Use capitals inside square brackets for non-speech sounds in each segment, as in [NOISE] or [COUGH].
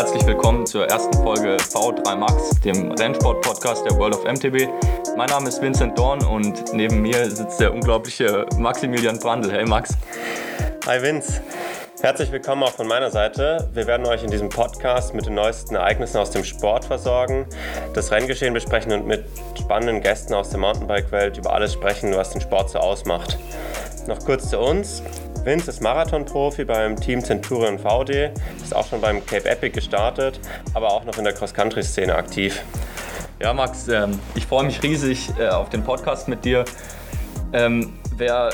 herzlich willkommen zur ersten Folge V3 Max, dem Rennsport-Podcast der World of MTB. Mein Name ist Vincent Dorn und neben mir sitzt der unglaubliche Maximilian Brandl. Hey Max. Hi Vince. Herzlich willkommen auch von meiner Seite. Wir werden euch in diesem Podcast mit den neuesten Ereignissen aus dem Sport versorgen, das Renngeschehen besprechen und mit spannenden Gästen aus der Mountainbike-Welt über alles sprechen, was den Sport so ausmacht. Noch kurz zu uns. Vince ist Marathonprofi beim Team Centurion VD, ist auch schon beim Cape Epic gestartet, aber auch noch in der Cross-Country-Szene aktiv. Ja, Max, ähm, ich freue mich riesig äh, auf den Podcast mit dir. Ähm, wer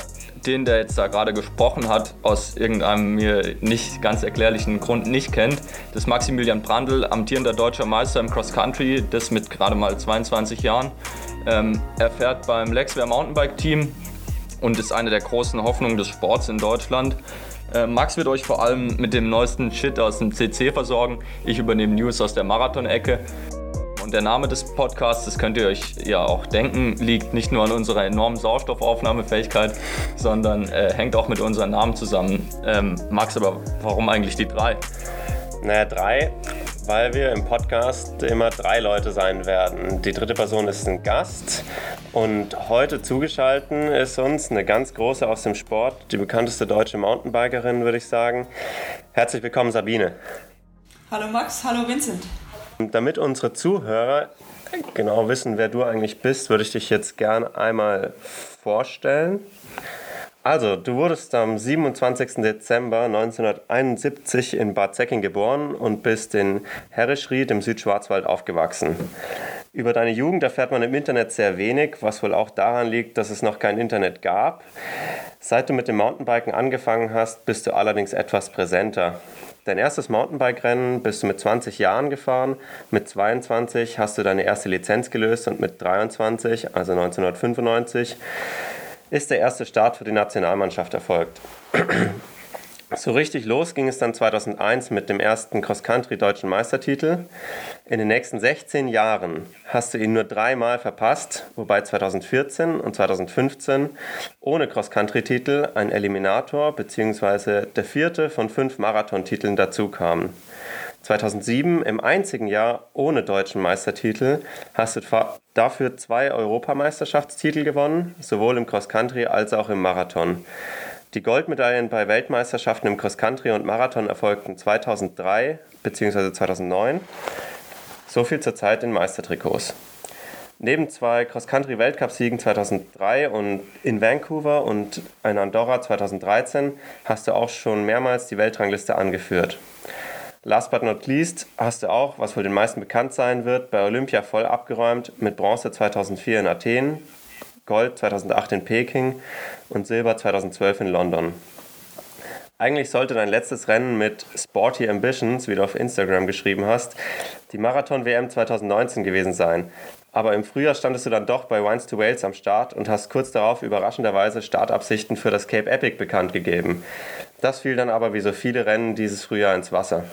den, der jetzt da gerade gesprochen hat, aus irgendeinem mir nicht ganz erklärlichen Grund nicht kennt, das ist Maximilian Brandl, amtierender deutscher Meister im Cross Country, das mit gerade mal 22 Jahren. Ähm, er fährt beim Lexware Mountainbike Team und ist eine der großen Hoffnungen des Sports in Deutschland. Äh, Max wird euch vor allem mit dem neuesten Shit aus dem CC versorgen. Ich übernehme News aus der Marathon-Ecke. Und der Name des Podcasts, das könnt ihr euch ja auch denken, liegt nicht nur an unserer enormen Sauerstoffaufnahmefähigkeit, sondern äh, hängt auch mit unseren Namen zusammen. Ähm, Max, aber warum eigentlich die drei? Naja, drei, weil wir im Podcast immer drei Leute sein werden. Die dritte Person ist ein Gast und heute zugeschaltet ist uns eine ganz große aus dem Sport, die bekannteste deutsche Mountainbikerin, würde ich sagen. Herzlich willkommen, Sabine. Hallo Max, hallo Vincent. Damit unsere Zuhörer genau wissen, wer du eigentlich bist, würde ich dich jetzt gerne einmal vorstellen. Also, du wurdest am 27. Dezember 1971 in Bad Säcking geboren und bist in Herrischried im Südschwarzwald aufgewachsen. Über deine Jugend erfährt man im Internet sehr wenig, was wohl auch daran liegt, dass es noch kein Internet gab. Seit du mit dem Mountainbiken angefangen hast, bist du allerdings etwas präsenter. Dein erstes Mountainbike-Rennen bist du mit 20 Jahren gefahren, mit 22 hast du deine erste Lizenz gelöst und mit 23, also 1995, ist der erste Start für die Nationalmannschaft erfolgt. [CLEARS THROAT] So richtig los ging es dann 2001 mit dem ersten Cross-Country-deutschen Meistertitel. In den nächsten 16 Jahren hast du ihn nur dreimal verpasst, wobei 2014 und 2015 ohne Cross-Country-Titel ein Eliminator bzw. der vierte von fünf Marathontiteln dazu kamen. 2007 im einzigen Jahr ohne deutschen Meistertitel hast du dafür zwei Europameisterschaftstitel gewonnen, sowohl im Cross-Country als auch im Marathon. Die Goldmedaillen bei Weltmeisterschaften im Cross-Country und Marathon erfolgten 2003 bzw. 2009. So viel zur Zeit in Meistertrikots. Neben zwei Cross-Country-Weltcupsiegen 2003 und in Vancouver und in Andorra 2013 hast du auch schon mehrmals die Weltrangliste angeführt. Last but not least hast du auch, was wohl den meisten bekannt sein wird, bei Olympia voll abgeräumt mit Bronze 2004 in Athen, Gold 2008 in Peking und Silber 2012 in London. Eigentlich sollte dein letztes Rennen mit Sporty Ambitions, wie du auf Instagram geschrieben hast, die Marathon-WM 2019 gewesen sein. Aber im Frühjahr standest du dann doch bei Wines to Wales am Start und hast kurz darauf überraschenderweise Startabsichten für das Cape Epic bekannt gegeben. Das fiel dann aber wie so viele Rennen dieses Frühjahr ins Wasser.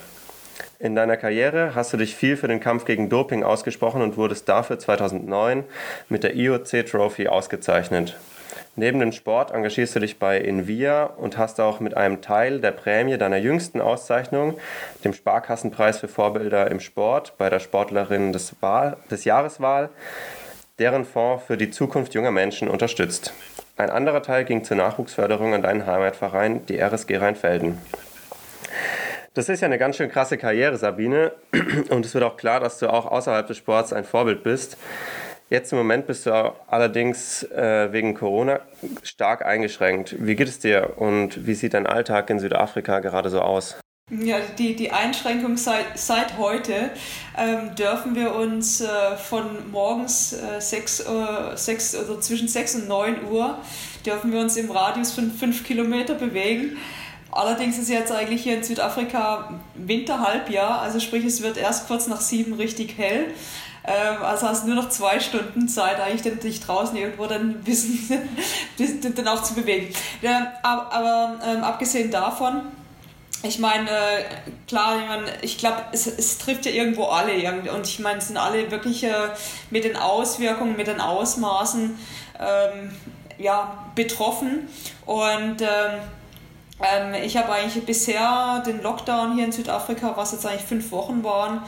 In deiner Karriere hast du dich viel für den Kampf gegen Doping ausgesprochen und wurdest dafür 2009 mit der IOC Trophy ausgezeichnet. Neben dem Sport engagierst du dich bei Invia und hast auch mit einem Teil der Prämie deiner jüngsten Auszeichnung, dem Sparkassenpreis für Vorbilder im Sport bei der Sportlerin des, Wahl, des Jahreswahl, deren Fonds für die Zukunft junger Menschen unterstützt. Ein anderer Teil ging zur Nachwuchsförderung an deinen Heimatverein, die RSG Rheinfelden. Das ist ja eine ganz schön krasse Karriere, Sabine. [CLEARS THROAT] Und es wird auch klar, dass du auch außerhalb des Sports ein Vorbild bist. Jetzt im Moment bist du allerdings äh, wegen Corona stark eingeschränkt. Wie geht es dir und wie sieht dein Alltag in Südafrika gerade so aus? Ja, die, die Einschränkung seit, seit heute ähm, dürfen wir uns äh, von morgens äh, 6, äh, 6, also zwischen 6 und 9 Uhr dürfen wir uns im Radius von 5 Kilometer bewegen. Allerdings ist jetzt eigentlich hier in Südafrika Winterhalbjahr, also sprich es wird erst kurz nach sieben richtig hell. Ähm, also hast du nur noch zwei Stunden Zeit, eigentlich dich draußen irgendwo dann ein bisschen [LAUGHS] dann auch zu bewegen. Aber ähm, abgesehen davon, ich meine, äh, klar, ich, mein, ich glaube, es, es trifft ja irgendwo alle. Und ich meine, es sind alle wirklich äh, mit den Auswirkungen, mit den Ausmaßen ähm, ja, betroffen. Und ähm, Ähm, ich habe eigentlich bisher den Lockdown hier in Südafrika, was jetzt eigentlich fünf Wochen waren,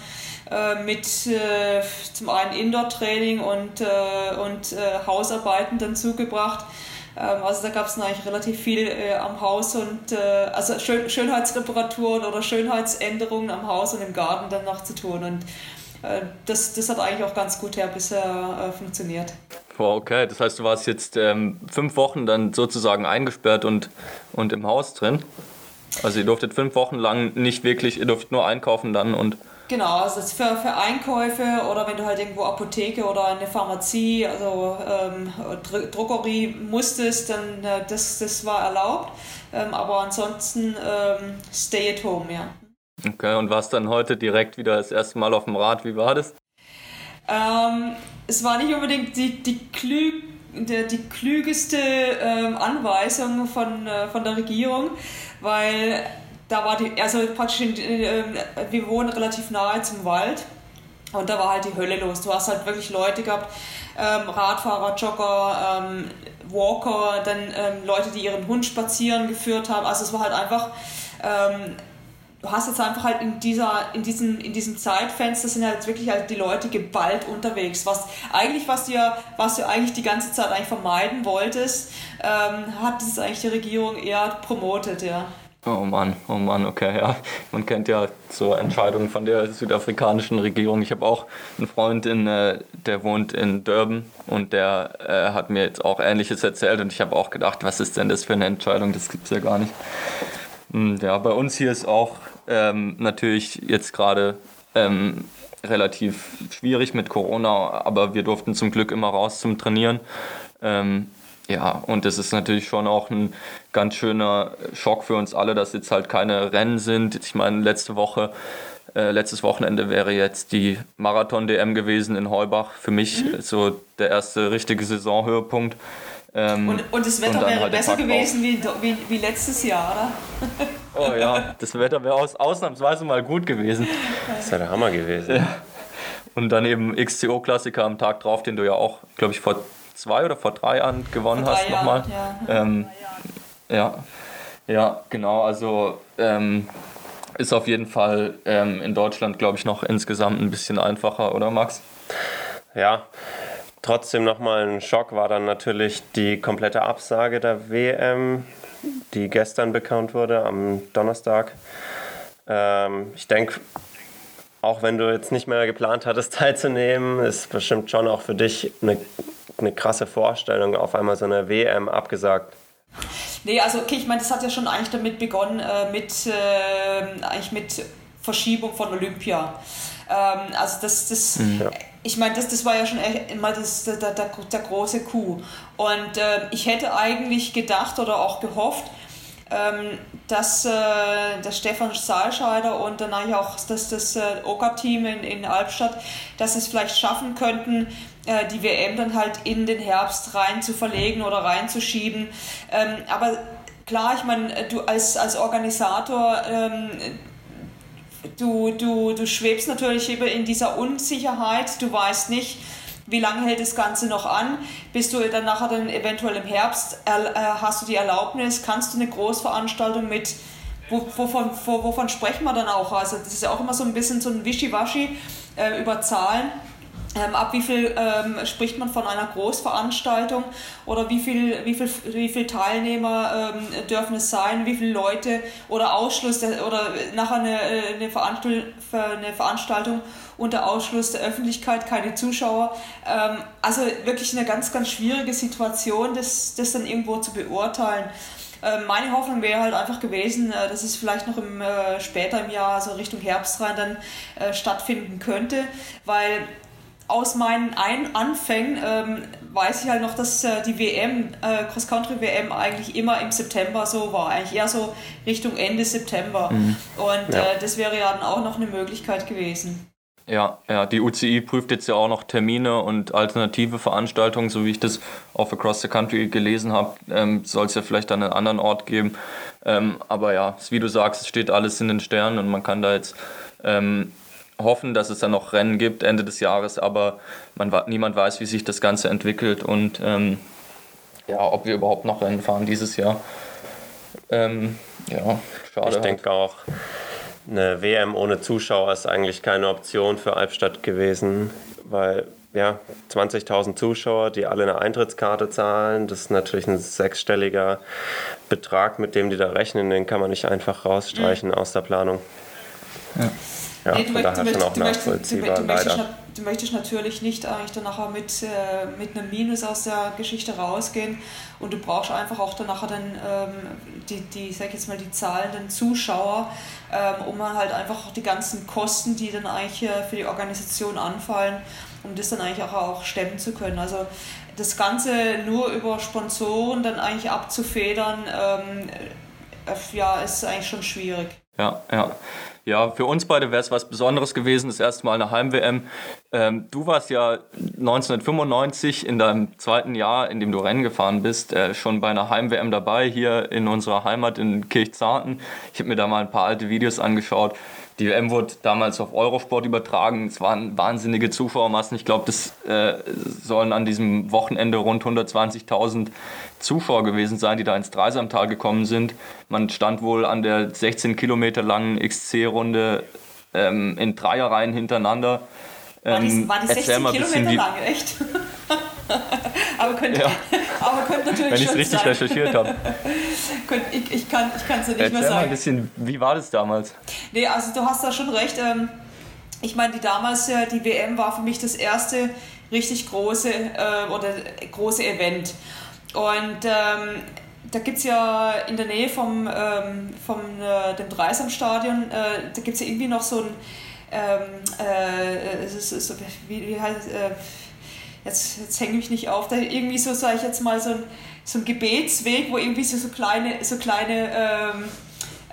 äh, mit äh, zum einen Indoor-Training und, äh, und äh, Hausarbeiten dann zugebracht. Ähm, also da gab es eigentlich relativ viel äh, am Haus und äh, also Schön Schönheitsreparaturen oder Schönheitsänderungen am Haus und im Garten dann noch zu tun. Und das, das hat eigentlich auch ganz gut her bisher funktioniert. Wow, okay. Das heißt, du warst jetzt ähm, fünf Wochen dann sozusagen eingesperrt und, und im Haus drin. Also ihr durftet fünf Wochen lang nicht wirklich, ihr durftet nur einkaufen dann und. Genau, also für, für Einkäufe oder wenn du halt irgendwo Apotheke oder eine Pharmazie, also ähm, Drogerie musstest, dann äh, das, das war erlaubt. Ähm, aber ansonsten ähm, stay at home, ja. Okay, und warst dann heute direkt wieder das erste Mal auf dem Rad, wie war das? Es war nicht unbedingt die, die, klü die, die klügeste ähm, Anweisung von, äh, von der Regierung, weil da war die, also praktisch, in, äh, wir wohnen relativ nahe zum Wald und da war halt die Hölle los. Du hast halt wirklich Leute gehabt, ähm, Radfahrer, Jogger, ähm, Walker, dann ähm, Leute, die ihren Hund spazieren geführt haben. Also es war halt einfach ähm, du hast jetzt einfach halt in, dieser, in, diesem, in diesem Zeitfenster sind halt wirklich halt die Leute geballt unterwegs. Was eigentlich, was du ja, was du eigentlich die ganze Zeit eigentlich vermeiden wolltest, ähm, hat das eigentlich die Regierung eher promotet, ja. Oh Mann, oh Mann, okay, ja. Man kennt ja so Entscheidungen von der südafrikanischen Regierung. Ich habe auch einen Freund, in, äh, der wohnt in Durban und der äh, hat mir jetzt auch Ähnliches erzählt und ich habe auch gedacht, was ist denn das für eine Entscheidung? Das gibt es ja gar nicht. Hm, ja, bei uns hier ist auch ähm, natürlich jetzt gerade ähm, relativ schwierig mit Corona, aber wir durften zum Glück immer raus zum Trainieren. Ähm, ja, und das ist natürlich schon auch ein ganz schöner Schock für uns alle, dass jetzt halt keine Rennen sind. Ich meine, letzte Woche, äh, letztes Wochenende wäre jetzt die Marathon-DM gewesen in Heubach. Für mich mhm. so der erste richtige Saisonhöhepunkt. Ähm, und, und das Wetter und wäre halt besser gewesen wie, wie, wie, letztes Jahr, oder? [LAUGHS] Oh ja, das Wetter wäre aus, ausnahmsweise mal gut gewesen. Das wäre der Hammer gewesen. Ja. Und dann eben XCO-Klassiker am Tag drauf, den du ja auch, glaube ich, vor zwei oder vor drei Jahren gewonnen hast nochmal. Ja. Ähm, ja. ja, genau. Also ähm, ist auf jeden Fall ähm, in Deutschland, glaube ich, noch insgesamt ein bisschen einfacher, oder Max? Ja, Trotzdem nochmal ein Schock war dann natürlich die komplette Absage der WM, die gestern bekannt wurde, am Donnerstag. Ähm, ich denke, auch wenn du jetzt nicht mehr geplant hattest, [LAUGHS] teilzunehmen, ist bestimmt schon auch für dich eine, eine krasse Vorstellung, auf einmal so eine WM abgesagt. Nee, also okay, ich meine, das hat ja schon eigentlich damit begonnen, äh, mit, äh, eigentlich mit Verschiebung von Olympia. Ähm, also das, das mhm. ja. ich meine, das, das war ja schon immer das, der, der, der große Coup. Und äh, ich hätte eigentlich gedacht oder auch gehofft, ähm, dass äh, der Stefan Saalscheider und dann eigentlich auch das, das äh, Oka-Team in, in Albstadt, dass es vielleicht schaffen könnten, äh, die WM dann halt in den Herbst rein zu verlegen oder reinzuschieben. Ähm, aber klar, ich meine, du als, als Organisator ähm, du, du, du schwebst natürlich in dieser Unsicherheit, du weißt nicht, wie lange hält das Ganze noch an, bist du dann nachher dann eventuell im Herbst, äh, hast du die Erlaubnis, kannst du eine Großveranstaltung mit, wovon, wovon sprechen wir dann auch? Also das ist ja auch immer so ein bisschen so ein Wischiwaschi äh, über Zahlen. Ähm, ab wie viel ähm, spricht man von einer Großveranstaltung? Oder wie viel, wie viel, wie viel Teilnehmer ähm, dürfen es sein, wie viele Leute? Oder Ausschluss der, oder nachher eine, äh, eine, Veranstaltung, eine Veranstaltung unter Ausschluss der Öffentlichkeit, keine Zuschauer. Ähm, also wirklich eine ganz, ganz schwierige Situation, das, das dann irgendwo zu beurteilen. Ähm, meine Hoffnung wäre halt einfach gewesen, äh, dass es vielleicht noch im, äh, später im Jahr, so Richtung Herbst rein, dann äh, stattfinden könnte, weil aus meinen Ein Anfängen ähm, weiß ich halt noch, dass äh, die WM, äh, Cross-Country-WM eigentlich immer im September so war, eigentlich eher so Richtung Ende September. Mhm. Und ja. äh, das wäre ja dann auch noch eine Möglichkeit gewesen. Ja, ja, die UCI prüft jetzt ja auch noch Termine und alternative Veranstaltungen, so wie ich das auf Across the Country gelesen habe, ähm, soll es ja vielleicht an einen anderen Ort geben. Ähm, aber ja, wie du sagst, es steht alles in den Sternen und man kann da jetzt ähm, hoffen, dass es dann noch Rennen gibt Ende des Jahres, aber man, niemand weiß, wie sich das Ganze entwickelt und ähm, ja, ob wir überhaupt noch Rennen fahren dieses Jahr. Ähm, Ja, schade. Ich halt. denke auch, eine WM ohne Zuschauer ist eigentlich keine Option für Albstadt gewesen, weil ja, 20.000 Zuschauer, die alle eine Eintrittskarte zahlen, das ist natürlich ein sechsstelliger Betrag, mit dem die da rechnen, den kann man nicht einfach rausstreichen aus der Planung. Ja, Nee, du, von möcht- daher du, schon möcht- auch du, möchtest, du, nachvollziehbar, du, möchtest, du möchtest natürlich nicht eigentlich dann nachher mit, äh, mit einem Minus aus der Geschichte rausgehen und du brauchst einfach auch dann nachher dann ähm, die, die, sag ich jetzt mal, die zahlenden Zuschauer, ähm, um halt einfach auch die ganzen Kosten, die dann eigentlich äh, für die Organisation anfallen, um das dann eigentlich auch, auch stemmen zu können. Also das Ganze nur über Sponsoren dann eigentlich abzufedern, ähm, äh, ja, ist eigentlich schon schwierig. Ja, ja. Ja, für uns beide wäre es was Besonderes gewesen, das erste Mal eine Heim-WM. Ähm, du warst ja 1995 in deinem zweiten Jahr, in dem du Rennen gefahren bist, äh, schon bei einer Heim-WM dabei, hier in unserer Heimat in Kirchzarten. Ich habe mir da mal ein paar alte Videos angeschaut. Die WM wurde damals auf Eurosport übertragen. Es waren wahnsinnige Zuschauermassen. Ich glaube, das äh, sollen an diesem Wochenende rund 120.000 Zuschauer gewesen sein, die da ins Dreisamtal gekommen sind. Man stand wohl an der 16 Kilometer langen XC-Runde ähm, in Dreierreihen hintereinander. War die, Ähm, war die erzähl 16 mal ein bisschen, Kilometer lang, echt? [LAUGHS] aber, könnte, Ja. aber könnte natürlich Wenn ich es richtig sein. recherchiert habe. [LAUGHS] Ich, ich kann es ich kann's nicht mehr Erzähl mal ein sagen. bisschen, wie war das damals? Nee, also du hast da schon recht. Ähm, ich meine, die damals, äh, die WM war für mich das erste richtig große äh, oder große Event. Und ähm, da gibt es ja in der Nähe vom, ähm, vom äh, dem Dreisamstadion, äh, da gibt es ja irgendwie noch so ein, ähm, äh, es ist, ist, so- wie, wie heißt äh, jetzt, jetzt hänge ich nicht auf, da irgendwie so, sage ich jetzt mal, so ein, so ein Gebetsweg, wo irgendwie so, so kleine, so kleine ähm,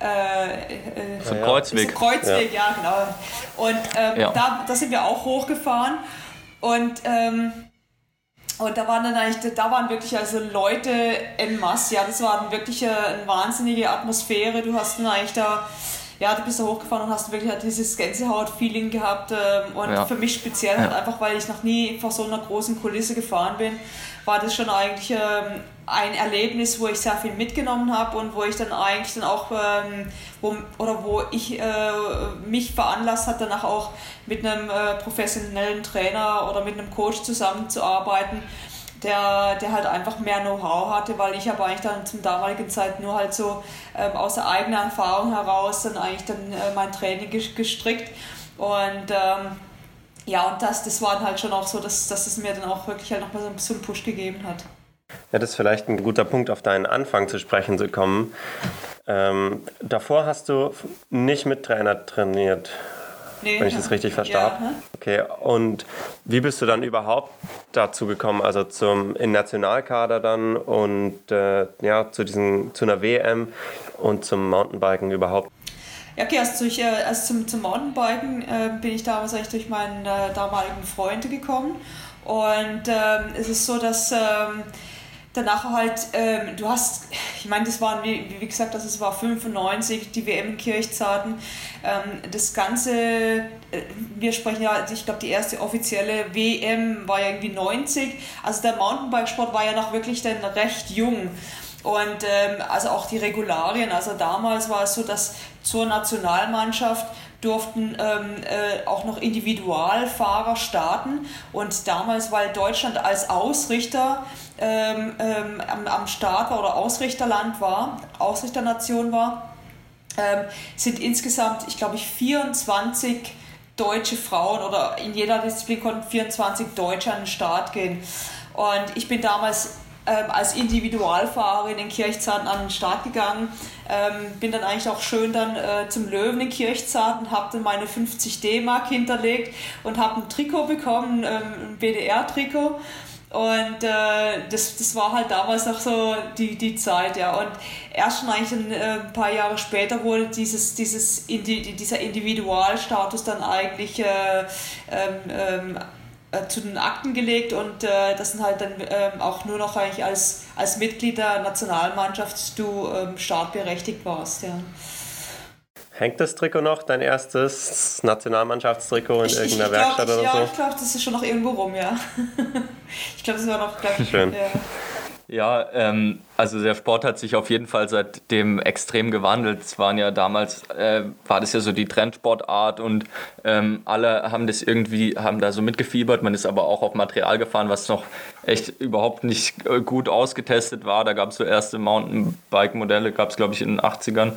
äh, äh, So ein Ja. Kreuzweg. so Kreuzweg, ja, genau. Und ähm, Ja. Da, da sind wir auch hochgefahren und ähm, und da waren dann eigentlich, da waren wirklich also Leute en masse, ja, das war wirklich äh, eine wahnsinnige Atmosphäre. Du hast dann eigentlich da, ja, du bist da hochgefahren und hast wirklich halt dieses Gänsehaut-Feeling gehabt. Ähm, und Ja. für mich speziell halt einfach, weil ich noch nie vor so einer großen Kulisse gefahren bin, war das schon eigentlich ähm, ein Erlebnis, wo ich sehr viel mitgenommen habe und wo ich dann eigentlich dann auch, ähm, wo, oder wo ich äh, mich veranlasst hat, danach auch mit einem äh, professionellen Trainer oder mit einem Coach zusammenzuarbeiten, der, der halt einfach mehr Know-how hatte, weil ich habe eigentlich dann zum damaligen Zeit nur halt so ähm, aus der eigenen Erfahrung heraus dann eigentlich dann äh, mein Training ges- gestrickt. Und ähm, ja, und das, das war dann halt schon auch so, dass, dass es mir dann auch wirklich halt nochmal so ein bisschen Push gegeben hat. Ja, das ist vielleicht ein guter Punkt, auf deinen Anfang zu sprechen zu kommen. Ähm, davor hast du nicht mit Trainer trainiert, Nee, wenn ich das richtig verstehe. Ja, ne? Okay, und wie bist du dann überhaupt dazu gekommen, also zum in Nationalkader dann und äh, ja, zu, diesen, zu einer WM und zum Mountainbiken überhaupt? Ja, okay, also, durch, also zum, zum Mountainbiken äh, bin ich damals eigentlich durch meinen äh, damaligen Freund gekommen. Und ähm, es ist so, dass ähm, danach halt, ähm, du hast, ich meine, das waren, wie, wie gesagt, das war 95, die WM in Kirchzarten. Ähm, das Ganze, äh, wir sprechen ja, ich glaube, die erste offizielle WM war ja irgendwie 90. Also der Mountainbikesport war ja noch wirklich dann recht jung. Und ähm, also auch die Regularien, also damals war es so, dass zur Nationalmannschaft durften ähm, äh, auch noch Individualfahrer starten und damals, weil Deutschland als Ausrichter ähm, ähm, am, am Start war oder Ausrichterland war, Ausrichternation war, ähm, sind insgesamt, ich glaube, ich 24 deutsche Frauen oder in jeder Disziplin konnten 24 Deutsche an den Start gehen. Und ich bin damals ähm, als Individualfahrerin in Kirchzarten an den Start gegangen. Ähm, bin dann eigentlich auch schön dann äh, zum Löwen in Kirchzarten, habe dann meine 50 D-Mark hinterlegt und habe ein Trikot bekommen, ähm, ein BDR-Trikot. Und äh, das, das war halt damals noch so die, die Zeit, ja. Und erst schon eigentlich ein, äh, ein paar Jahre später wurde dieses, dieses Indi dieser Individualstatus dann eigentlich äh, ähm, ähm, äh, zu den Akten gelegt und äh, das sind halt dann ähm, auch nur noch eigentlich als, als Mitglied der Nationalmannschaft du ähm, startberechtigt warst, ja. Hängt das Trikot noch, dein erstes Nationalmannschaftstrikot in Ich, ich, ich irgendeiner glaub, Werkstatt ich, oder ja, so? ich glaube, das ist schon noch irgendwo rum, ja. [LAUGHS] ich glaube, das war noch, glaub ich, Schön. Ja. Ja, ähm, Also der Sport hat sich auf jeden Fall seitdem extrem gewandelt. Es waren ja damals, äh, war das ja so die Trendsportart und ähm, alle haben das irgendwie, haben da so mitgefiebert. Man ist aber auch auf Material gefahren, was noch echt überhaupt nicht äh, gut ausgetestet war. Da gab es so erste Mountainbike-Modelle, gab es glaube ich in den 80ern.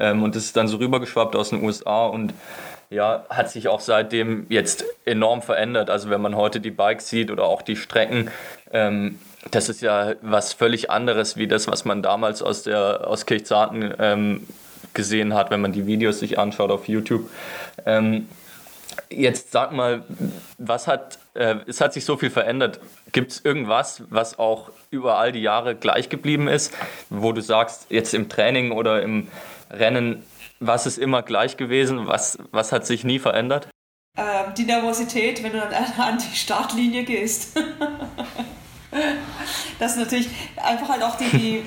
Ähm, und das ist dann so rübergeschwappt aus den USA und ja, hat sich auch seitdem jetzt enorm verändert. Also wenn man heute die Bikes sieht oder auch die Strecken, ähm, das ist ja was völlig anderes wie das, was man damals aus der aus Kirchzarten ähm, gesehen hat, wenn man die Videos sich anschaut auf YouTube. Ähm, jetzt sag mal, was hat äh, es hat sich so viel verändert. Gibt es irgendwas, was auch über all die Jahre gleich geblieben ist, wo du sagst, jetzt im Training oder im Rennen, was ist immer gleich gewesen, was, was hat sich nie verändert? Ähm, die Nervosität, wenn du dann an die Startlinie gehst. [LAUGHS] das ist natürlich einfach halt auch die, die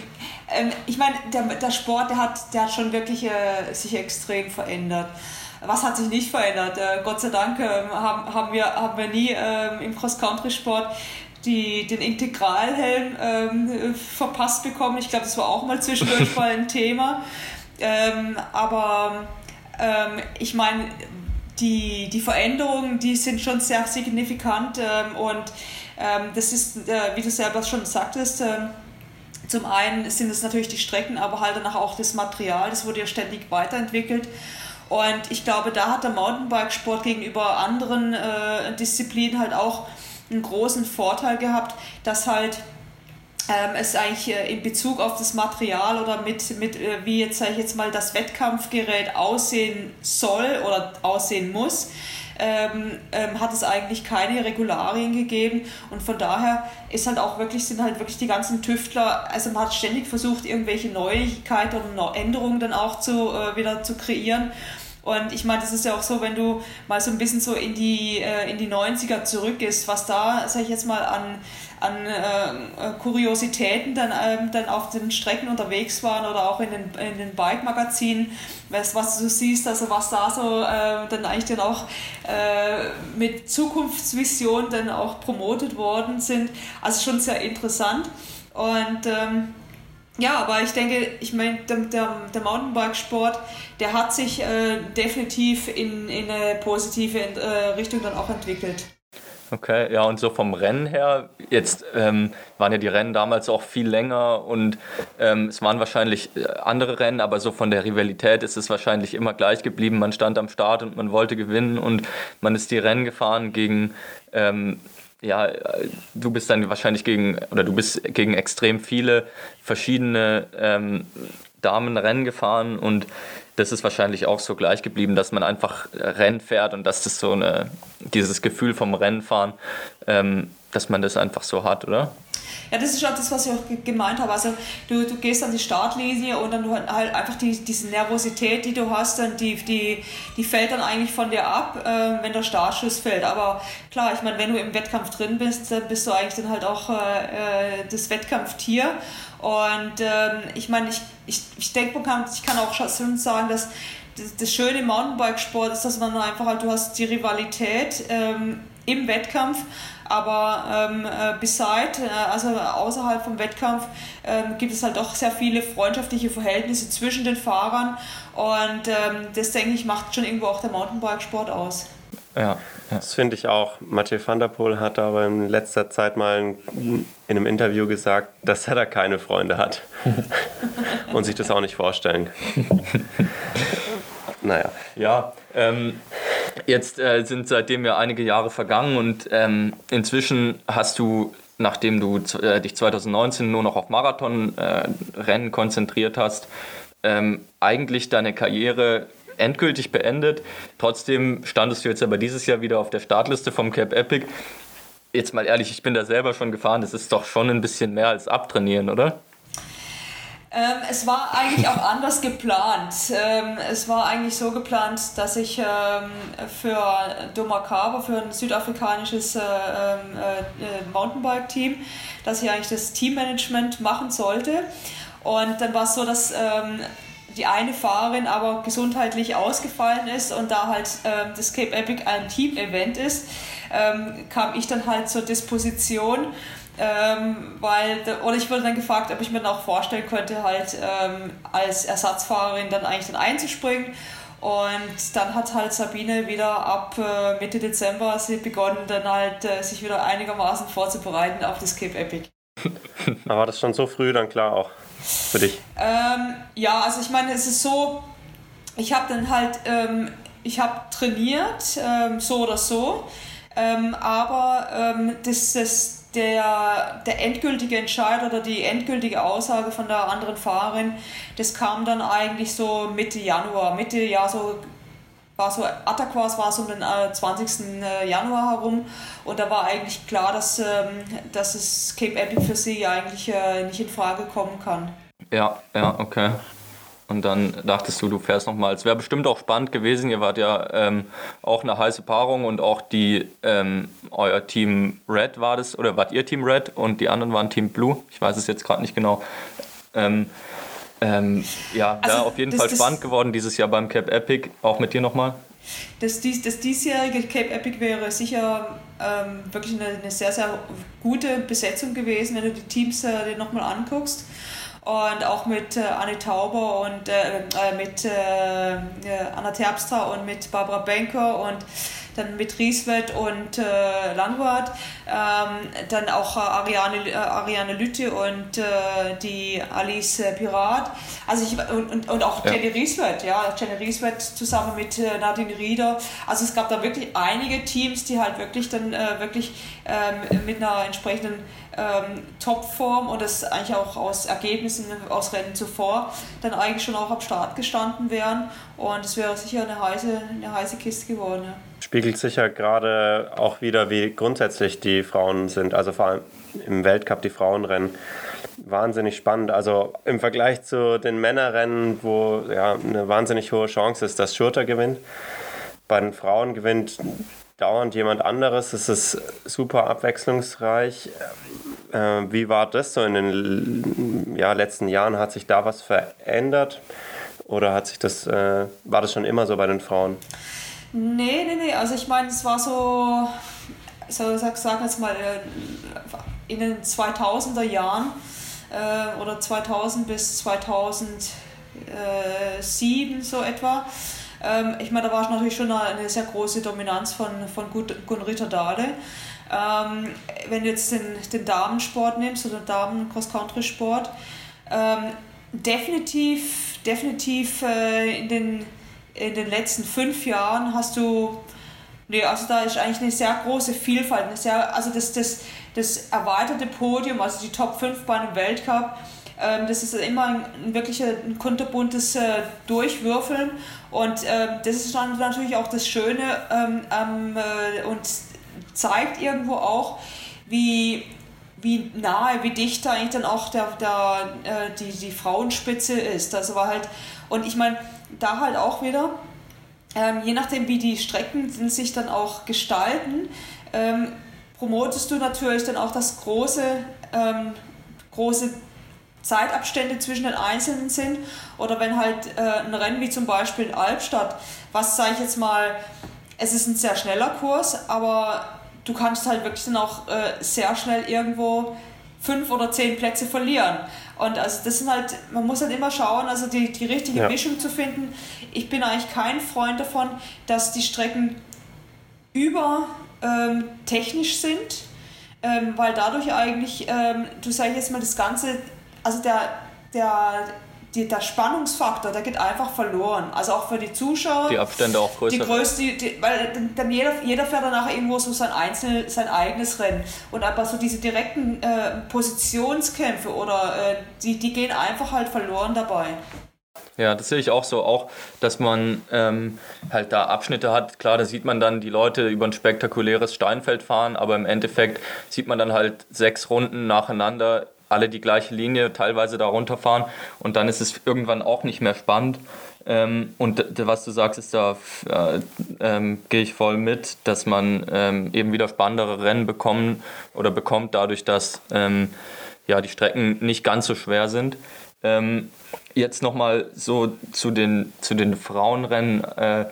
ähm, ich meine, der, der Sport, der hat, der hat schon wirklich äh, sich extrem verändert. Was hat sich nicht verändert? Äh, Gott sei Dank äh, haben, haben, wir, haben wir nie ähm, im Cross-Country-Sport die, den Integralhelm ähm, verpasst bekommen. Ich glaube, das war auch mal zwischendurch [LAUGHS] mal ein Thema. Ähm, aber ähm, ich meine, die, die Veränderungen, die sind schon sehr signifikant ähm, und ähm, das ist, äh, wie du selber schon sagtest, ähm, zum einen sind es natürlich die Strecken, aber halt danach auch das Material, das wurde ja ständig weiterentwickelt. Und ich glaube, da hat der Mountainbikesport gegenüber anderen äh, Disziplinen halt auch einen großen Vorteil gehabt, dass halt ähm, es eigentlich äh, in Bezug auf das Material oder mit, mit äh, wie jetzt sage ich jetzt mal das Wettkampfgerät aussehen soll oder aussehen muss, ähm, ähm, hat es eigentlich keine Regularien gegeben und von daher ist halt auch wirklich, sind halt wirklich die ganzen Tüftler, also man hat ständig versucht, irgendwelche Neuigkeiten oder Änderungen dann auch zu, äh, wieder zu kreieren. Und ich meine, das ist ja auch so, wenn du mal so ein bisschen so in die, äh, in die 90er zurückgehst, was da, sag ich jetzt mal, an, an äh, Kuriositäten dann, ähm, dann auf den Strecken unterwegs waren oder auch in den, in den Bike-Magazinen, was, was du siehst, also was da so äh, dann eigentlich dann auch äh, mit Zukunftsvisionen dann auch promotet worden sind. Also schon sehr interessant. Und ähm, ja, aber ich denke, ich meine, der, der, der Mountainbike-Sport, der hat sich äh, definitiv in, in eine positive äh, Richtung dann auch entwickelt. Okay, ja, und so vom Rennen her, jetzt ähm, waren ja die Rennen damals auch viel länger und ähm, es waren wahrscheinlich äh, andere Rennen, aber so von der Rivalität ist es wahrscheinlich immer gleich geblieben. Man stand am Start und man wollte gewinnen und man ist die Rennen gefahren gegen ähm, ja, du bist dann wahrscheinlich gegen, oder du bist gegen extrem viele verschiedene ähm, Damenrennen gefahren und das ist wahrscheinlich auch so gleich geblieben, dass man einfach Rennen fährt und dass das so eine, dieses Gefühl vom Rennenfahren, ähm, dass man das einfach so hat, oder? Ja, das ist auch das, was ich auch gemeint habe. Also du, du gehst an die Startlinie und dann halt einfach die, diese Nervosität, die du hast, dann die, die, die fällt dann eigentlich von dir ab, äh, wenn der Startschuss fällt. Aber klar, ich meine, wenn du im Wettkampf drin bist, dann bist du eigentlich dann halt auch äh, äh das Wettkampftier. Und ähm, ich meine, ich, ich, ich denke, ich kann auch schon sagen, dass das Schöne im Mountainbikesport ist, dass man einfach halt, du hast die Rivalität ähm, im Wettkampf, aber ähm, äh, beside, äh, also außerhalb vom Wettkampf, ähm, gibt es halt auch sehr viele freundschaftliche Verhältnisse zwischen den Fahrern und ähm, das, denke ich, macht schon irgendwo auch der Mountainbikesport aus. Ja, ja. das finde ich auch. Mathieu van der Poel hat aber in letzter Zeit mal in einem Interview gesagt, dass er da keine Freunde hat [LAUGHS] und sich das auch nicht vorstellen kann. [LAUGHS] naja. Ja, ähm, Jetzt äh, sind seitdem ja einige Jahre vergangen und ähm, inzwischen hast du, nachdem du äh, dich 2019 nur noch auf Marathonrennen äh, konzentriert hast, ähm, eigentlich deine Karriere endgültig beendet. Trotzdem standest du jetzt aber dieses Jahr wieder auf der Startliste vom Cape Epic. Jetzt mal ehrlich, ich bin da selber schon gefahren. Das ist doch schon ein bisschen mehr als abtrainieren, oder? Ähm, es war eigentlich auch anders geplant. Ähm, es war eigentlich so geplant, dass ich ähm, für Domakaba, für ein südafrikanisches äh, ähm, äh, Mountainbike-Team, dass ich eigentlich das Teammanagement machen sollte. Und dann war es so, dass ähm, die eine Fahrerin aber gesundheitlich ausgefallen ist und da halt ähm, das Cape Epic ein Team-Event ist, kam ich dann halt zur Disposition Ähm, weil, oder ich wurde dann gefragt, ob ich mir dann auch vorstellen könnte, halt ähm, als Ersatzfahrerin dann eigentlich dann einzuspringen. Und dann hat halt Sabine wieder ab äh, Mitte Dezember sie begonnen, dann halt äh, sich wieder einigermaßen vorzubereiten auf das Cape Epic. [LAUGHS] Aber war das schon so früh dann klar auch für dich? Ähm, ja, also ich meine, es ist so, ich habe dann halt, ähm, ich habe trainiert, ähm, so oder so, ähm, aber das, das, der, der endgültige Entscheid oder die endgültige Aussage von der anderen Fahrerin, das kam dann eigentlich so Mitte Januar, Mitte, ja, so war so, Attaquas war so um den 20. Äh, Januar herum und da war eigentlich klar, dass, ähm, dass das Cape Epic für sie eigentlich äh, nicht in Frage kommen kann. Ja, ja, okay. Und dann dachtest du, du fährst nochmal. Es wäre bestimmt auch spannend gewesen. Ihr wart ja ähm, auch eine heiße Paarung und auch die, ähm, euer Team Red war das, oder wart ihr Team Red und die anderen waren Team Blue? Ich weiß es jetzt gerade nicht genau. Ähm, ähm ja, wäre also, auf jeden das, Fall spannend geworden dieses Jahr beim Cape Epic. Auch mit dir nochmal. Das, dies, das diesjährige Cape Epic wäre sicher ähm, wirklich eine, eine, sehr, sehr gute Besetzung gewesen, wenn du die Teams äh, dir nochmal anguckst und auch mit äh, Anne Tauber und äh, äh mit äh, Anna Terpstra und mit Barbara Benker und dann mit Rieswet und äh, Landwart, ähm, dann auch äh, Ariane, äh, Ariane Lütte und äh, die Alice Pirat, also ich, und, und, und auch ja. Jenny Rieswet, ja, Jenny Rieswet zusammen mit äh, Nadine Rieder, also es gab da wirklich einige Teams, die halt wirklich dann äh, wirklich ähm, mit einer entsprechenden ähm, Topform und das eigentlich auch aus Ergebnissen aus Rennen zuvor dann eigentlich schon auch am Start gestanden wären und es wäre sicher eine heiße, eine heiße Kiste geworden. Ja. Spiegelt sicher gerade auch wieder, wie grundsätzlich die Frauen sind, also vor allem im Weltcup die Frauenrennen. Wahnsinnig spannend. Also im Vergleich zu den Männerrennen, wo ja eine wahnsinnig hohe Chance ist, dass Schurter gewinnt. Bei den Frauen gewinnt dauernd jemand anderes. Es ist super abwechslungsreich. Äh, wie war das so in den ja, letzten Jahren? Hat sich da was verändert? Oder hat sich das, äh, war das schon immer so bei den Frauen? Nee, nee, nee. Also ich meine, es war so, so sag, sag jetzt mal, äh, in den 2000er Jahren äh, oder 2000 bis 2007 so etwa ähm, ich meine, da war natürlich schon eine sehr große Dominanz von, von Gunritter Dahle. Ähm, wenn du jetzt den, den Damensport nimmst oder Damen-Cross-Country-Sport, ähm, definitiv, definitiv äh, in, den, in den letzten fünf Jahren hast du, nee, also da ist eigentlich eine sehr große Vielfalt, eine sehr, also das, das, das erweiterte Podium, also die Top 5 bei einem Weltcup, das ist immer ein, ein wirklich ein kunterbuntes äh, Durchwürfeln und ähm, das ist dann natürlich auch das Schöne ähm, äh, und zeigt irgendwo auch, wie, wie nahe, wie dicht da eigentlich dann auch der, der, äh, die, die Frauenspitze ist. Das war halt, und ich meine, da halt auch wieder, ähm, je nachdem wie die Strecken sich dann auch gestalten, ähm, promotest du natürlich dann auch das große, ähm, große Zeitabstände zwischen den Einzelnen sind oder wenn halt äh, ein Rennen wie zum Beispiel in Albstadt, was sage ich jetzt mal, es ist ein sehr schneller Kurs, aber du kannst halt wirklich dann auch äh, sehr schnell irgendwo fünf oder zehn Plätze verlieren. Und also das sind halt, man muss halt immer schauen, also die, die richtige ja. Mischung zu finden. Ich bin eigentlich kein Freund davon, dass die Strecken über ähm, technisch sind, ähm, weil dadurch eigentlich, ähm, du sagst jetzt mal, das Ganze also der, der, die, der Spannungsfaktor, der geht einfach verloren. Also auch für die Zuschauer. Die Abstände auch größer. Die größte, die, weil dann jeder, jeder fährt danach irgendwo so sein, einzelne, sein eigenes Rennen. Und aber so diese direkten äh, Positionskämpfe oder äh, die, die gehen einfach halt verloren dabei. Ja, das sehe ich auch so. Auch, dass man ähm, halt da Abschnitte hat. Klar, da sieht man dann die Leute über ein spektakuläres Steinfeld fahren, aber im Endeffekt sieht man dann halt sechs Runden nacheinander alle die gleiche Linie teilweise da runterfahren und dann ist es irgendwann auch nicht mehr spannend. Ähm, und was du sagst, ist da äh, ähm, gehe ich voll mit, dass man ähm, eben wieder spannendere Rennen bekommen oder bekommt, dadurch, dass ähm, ja, die Strecken nicht ganz so schwer sind. Ähm, jetzt nochmal so zu den, zu den Frauenrennen. Äh,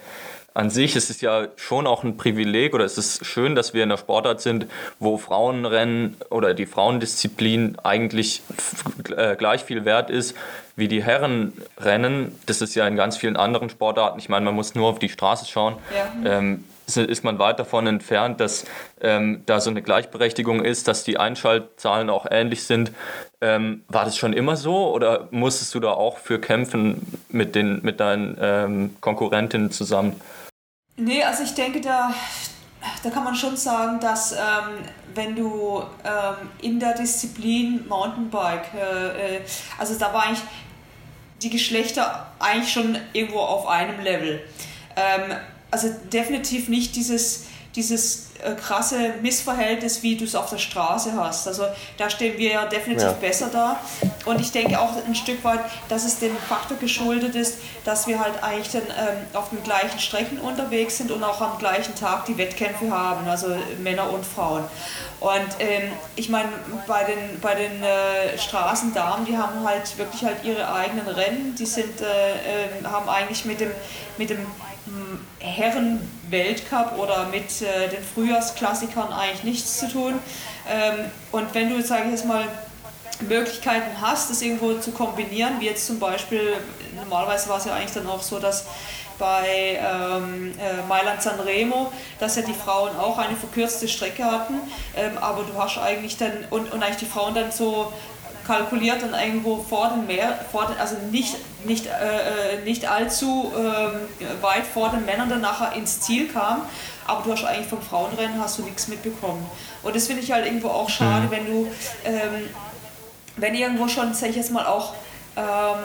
an sich ist es ja schon auch ein Privileg oder es ist schön, dass wir in einer Sportart sind, wo Frauenrennen oder die Frauendisziplin eigentlich äh, gleich viel wert ist wie die Herrenrennen. Das ist ja in ganz vielen anderen Sportarten. Ich meine, man muss nur auf die Straße schauen. Ja. Ähm, ist man weit davon entfernt, dass ähm, da so eine Gleichberechtigung ist, dass die Einschaltzahlen auch ähnlich sind. Ähm, war das schon immer so oder musstest du da auch für kämpfen mit, den, mit deinen ähm, Konkurrentinnen zusammen? Nee, also ich denke, da, da kann man schon sagen, dass ähm, wenn du ähm, in der Disziplin Mountainbike, äh, äh, also da war eigentlich die Geschlechter eigentlich schon irgendwo auf einem Level. Ähm, also definitiv nicht dieses, dieses äh, krasse Missverhältnis, wie du es auf der Straße hast. Also da stehen wir ja definitiv ja. besser da. Und ich denke auch ein Stück weit, dass es dem Faktor geschuldet ist, dass wir halt eigentlich dann ähm, auf den gleichen Strecken unterwegs sind und auch am gleichen Tag die Wettkämpfe haben, also Männer und Frauen. Und ähm, ich meine, bei den, bei den äh, Straßendamen, die haben halt wirklich halt ihre eigenen Rennen, die sind, äh, äh, haben eigentlich mit dem, mit dem Herren-Weltcup oder mit äh, den Frühjahrsklassikern eigentlich nichts zu tun. Ähm, und wenn du, sage ich jetzt mal, Möglichkeiten hast, das irgendwo zu kombinieren, wie jetzt zum Beispiel, normalerweise war es ja eigentlich dann auch so, dass bei ähm, äh, Mailand Sanremo, dass ja die Frauen auch eine verkürzte Strecke hatten, ähm, aber du hast eigentlich dann, und, und eigentlich die Frauen dann so kalkuliert und irgendwo vor dem Meer, vor den, also nicht, nicht, äh, äh, nicht allzu äh, weit vor den Männern dann nachher ins Ziel kam. Aber du hast eigentlich vom Frauenrennen hast du nichts mitbekommen. Und das finde ich halt irgendwo auch schade, mhm. wenn du, ähm, wenn irgendwo schon, sag ich jetzt mal auch, ähm,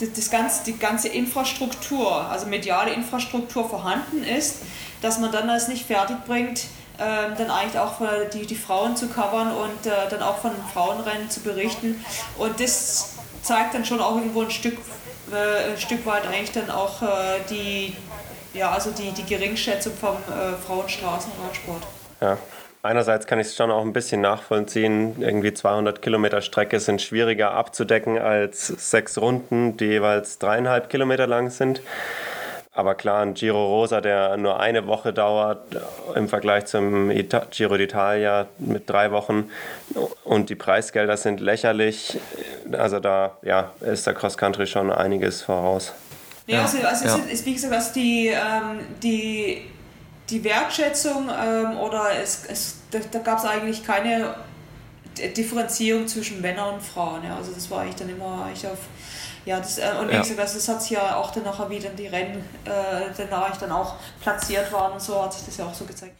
das, das ganze, die ganze Infrastruktur, also mediale Infrastruktur vorhanden ist, dass man dann das nicht fertig bringt, ähm, dann eigentlich auch die, die Frauen zu covern und äh, dann auch von Frauenrennen zu berichten. Und das zeigt dann schon auch irgendwo ein Stück, äh, ein Stück weit eigentlich dann auch äh, die, ja, also die, die Geringschätzung vom äh, Frauenstraßenradsport. Ja. Einerseits kann ich es schon auch ein bisschen nachvollziehen. Irgendwie 200 Kilometer Strecke sind schwieriger abzudecken als sechs Runden, die jeweils dreieinhalb Kilometer lang sind. Aber klar, ein Giro Rosa, der nur eine Woche dauert im Vergleich zum Ita Giro d'Italia mit drei Wochen und die Preisgelder sind lächerlich. Also da ja, ist der Cross Country schon einiges voraus. Ja, also, also ja. ist, wie gesagt, was die, ähm, die, die Wertschätzung ähm, oder es, es, da, da gab es eigentlich keine Differenzierung zwischen Männern und Frauen. Ja. Also das war eigentlich dann immer eigentlich auf ja, das, äh, und wie ja. gesagt, das, das hat sich ja auch dann nachher wieder in die Rennen, äh, danach dann auch platziert waren und so hat sich das ja auch so gezeigt.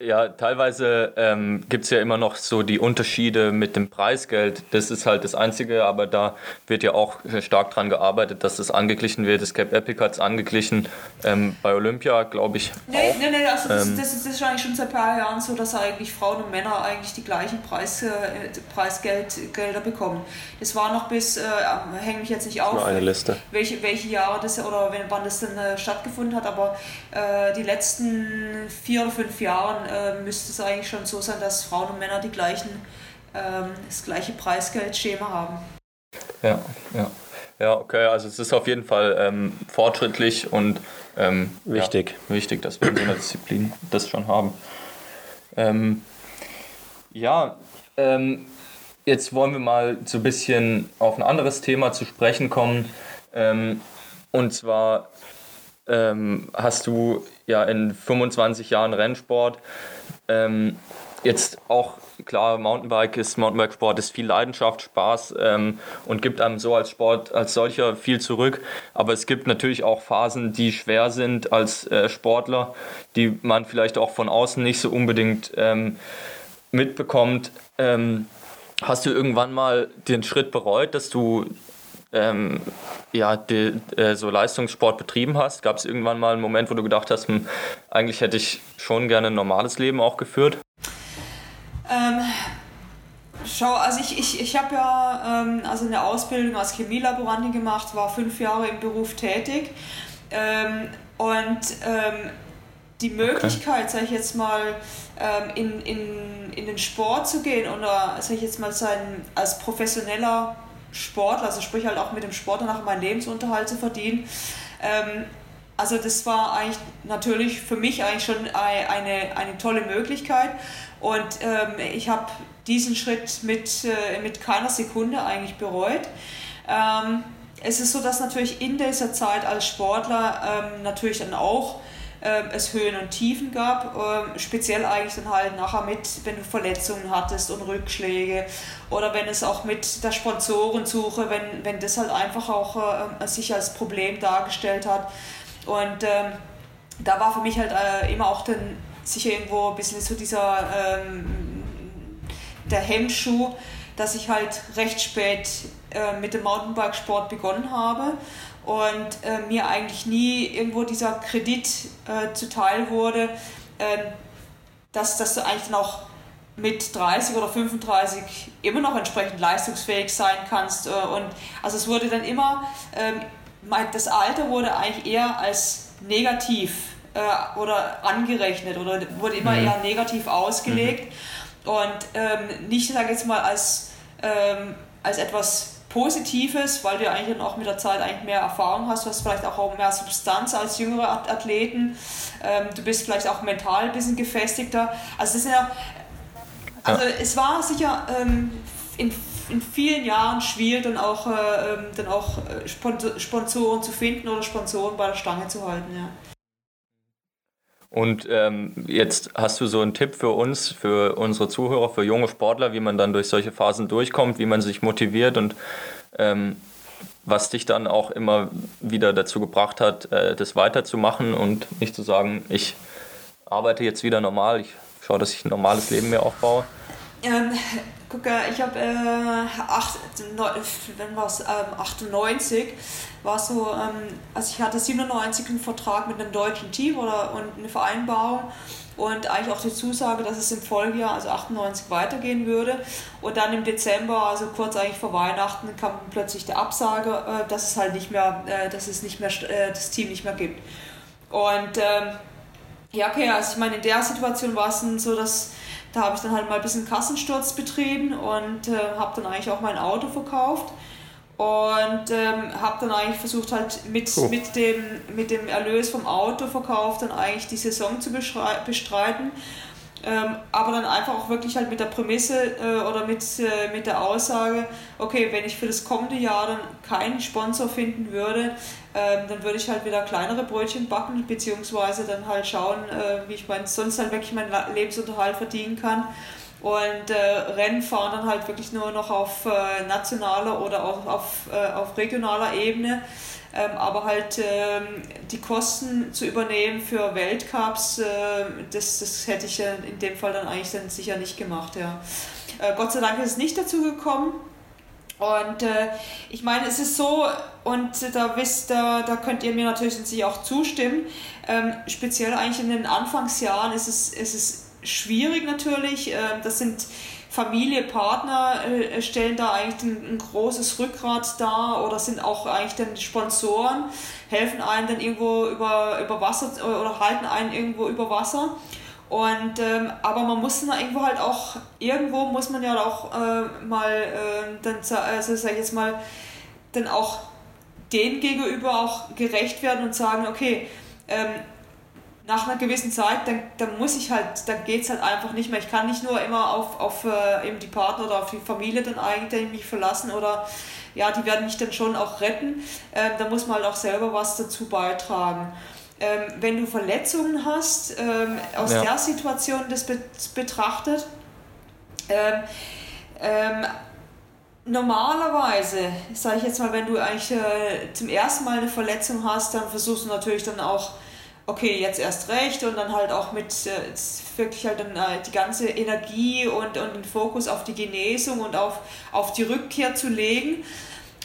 Ja, teilweise ähm, gibt es ja immer noch so die Unterschiede mit dem Preisgeld. Das ist halt das Einzige, aber da wird ja auch stark dran gearbeitet, dass das angeglichen wird. Das Cap Epic hat es angeglichen ähm, bei Olympia, glaube ich. Nee, nee, nee, also das, ähm, das, ist, das ist eigentlich schon seit ein paar Jahren so, dass eigentlich Frauen und Männer eigentlich die gleichen Preis, äh, Preisgelder bekommen. Das war noch bis, äh, hänge mich jetzt nicht auf, nur eine Liste. Welche, welche Jahre das oder wann das denn äh, stattgefunden hat, aber äh, die letzten vier oder fünf Jahre äh, müsste es eigentlich schon so sein, dass Frauen und Männer die gleichen, ähm, das gleiche Preisgeldschema haben. Ja, ja. Ja, okay, also es ist auf jeden Fall ähm, fortschrittlich und ähm, wichtig. Ja, wichtig, dass wir in so einer Disziplin das schon haben. Ähm, ja, ähm, jetzt wollen wir mal so ein bisschen auf ein anderes Thema zu sprechen kommen. Ähm, und zwar ähm, hast du ja in 25 Jahren Rennsport ähm, jetzt auch klar, Mountainbike ist Mountainbike-Sport, ist viel Leidenschaft, Spaß ähm, und gibt einem so als Sport als solcher viel zurück. Aber es gibt natürlich auch Phasen, die schwer sind als äh, Sportler, die man vielleicht auch von außen nicht so unbedingt ähm, mitbekommt. Ähm, hast du irgendwann mal den Schritt bereut, dass du ähm, ja, die, äh, so Leistungssport betrieben hast? Gab es irgendwann mal einen Moment, wo du gedacht hast, hm, eigentlich hätte ich schon gerne ein normales Leben auch geführt? Ähm, schau, also ich, ich, ich habe ja ähm, also eine Ausbildung als Chemielaborantin gemacht, war fünf Jahre im Beruf tätig ähm, und ähm, die Möglichkeit, okay. sage ich jetzt mal, ähm, in, in, in den Sport zu gehen oder, sage ich jetzt mal, sein, als professioneller Sportler, also sprich halt auch mit dem Sport danach meinen Lebensunterhalt zu verdienen. Ähm, also das war eigentlich natürlich für mich eigentlich schon eine, eine tolle Möglichkeit und ähm, ich habe diesen Schritt mit, äh, mit keiner Sekunde eigentlich bereut. Ähm, es ist so, dass natürlich in dieser Zeit als Sportler ähm, natürlich dann auch es Höhen und Tiefen gab, ähm, speziell eigentlich dann halt nachher mit, wenn du Verletzungen hattest und Rückschläge oder wenn es auch mit der Sponsorensuche, wenn, wenn das halt einfach auch äh, sich als Problem dargestellt hat. Und ähm, da war für mich halt äh, immer auch dann sicher irgendwo ein bisschen so dieser ähm, der Hemmschuh, dass ich halt recht spät äh, mit dem Mountainbikesport begonnen habe und äh, mir eigentlich nie irgendwo dieser Kredit äh, zuteil wurde, ähm, dass, dass du eigentlich auch mit 30 oder 35 immer noch entsprechend leistungsfähig sein kannst. Äh, und also es wurde dann immer, ähm, das Alter wurde eigentlich eher als negativ äh, oder angerechnet oder wurde immer mhm. eher negativ ausgelegt mhm. und ähm, nicht, sage jetzt mal, als, ähm, als etwas Positives, weil du eigentlich dann auch mit der Zeit eigentlich mehr Erfahrung hast, du hast vielleicht auch mehr Substanz als jüngere Athleten, ähm, du bist vielleicht auch mental ein bisschen gefestigter. Also das sind ja, also ja. es war sicher ähm, in, in vielen Jahren schwierig, dann auch, äh, ähm, dann auch äh, Sponsoren zu finden oder Sponsoren bei der Stange zu halten. Ja. Und ähm, jetzt hast du so einen Tipp für uns, für unsere Zuhörer, für junge Sportler, wie man dann durch solche Phasen durchkommt, wie man sich motiviert und ähm, was dich dann auch immer wieder dazu gebracht hat, äh, das weiterzumachen und nicht zu sagen, ich arbeite jetzt wieder normal, ich schaue, dass ich ein normales Leben mir aufbaue. Ähm, guck, ich habe äh, wenn war's, ähm, 98 war so, ähm, also ich hatte 97 einen Vertrag mit einem deutschen Team oder und eine Vereinbarung und eigentlich auch die Zusage, dass es im Folgejahr, also 98, weitergehen würde. Und dann im Dezember, also kurz eigentlich vor Weihnachten, kam plötzlich der Absage, äh, dass es halt nicht mehr, äh, dass es nicht mehr äh, das Team nicht mehr gibt. Und ähm, ja, okay, also ich meine, in der Situation war es so, dass da habe ich dann halt mal ein bisschen Kassensturz betrieben und äh, habe dann eigentlich auch mein Auto verkauft und ähm, habe dann eigentlich versucht halt mit, oh. mit, dem, mit dem Erlös vom Autoverkauf dann eigentlich die Saison zu bestreiten. Ähm, aber dann einfach auch wirklich halt mit der Prämisse äh, oder mit, äh, mit der Aussage, okay, wenn ich für das kommende Jahr dann keinen Sponsor finden würde, ähm, dann würde ich halt wieder kleinere Brötchen backen, beziehungsweise dann halt schauen, äh, wie ich mein, sonst halt wirklich meinen Lebensunterhalt verdienen kann. Und äh, Rennen fahren dann halt wirklich nur noch auf äh, nationaler oder auch auf, äh, auf regionaler Ebene. Ähm, aber halt ähm, die Kosten zu übernehmen für Weltcups, äh, das, das hätte ich in dem Fall dann eigentlich dann sicher nicht gemacht. Ja. Äh, Gott sei Dank ist es nicht dazu gekommen. Und äh, ich meine, es ist so, und da wisst, da, da könnt ihr mir natürlich auch zustimmen, ähm, speziell eigentlich in den Anfangsjahren ist es, ist es schwierig natürlich. Ähm, das sind Familie, Partner äh, stellen da eigentlich ein, ein, großes Rückgrat dar oder sind auch eigentlich dann Sponsoren, helfen einen dann irgendwo über, über Wasser oder halten einen irgendwo über Wasser. Und, ähm, aber man muss dann irgendwo halt auch, irgendwo muss man ja auch äh, mal, äh, dann, also sag ich jetzt mal, dann auch denen gegenüber auch gerecht werden und sagen, okay, ähm, nach einer gewissen Zeit, dann, dann muss ich halt, dann geht es halt einfach nicht mehr. Ich kann nicht nur immer auf, auf äh, eben die Partner oder auf die Familie dann eigentlich mich verlassen oder ja, die werden mich dann schon auch retten. Ähm, da muss man halt auch selber was dazu beitragen. Ähm, wenn du Verletzungen hast, ähm, aus ja. der Situation das be betrachtet, ähm, ähm, normalerweise, sage ich jetzt mal, wenn du eigentlich äh, zum ersten Mal eine Verletzung hast, dann versuchst du natürlich dann auch okay, jetzt erst recht und dann halt auch mit äh, wirklich halt dann äh, die ganze Energie und, und den Fokus auf die Genesung und auf, auf die Rückkehr zu legen.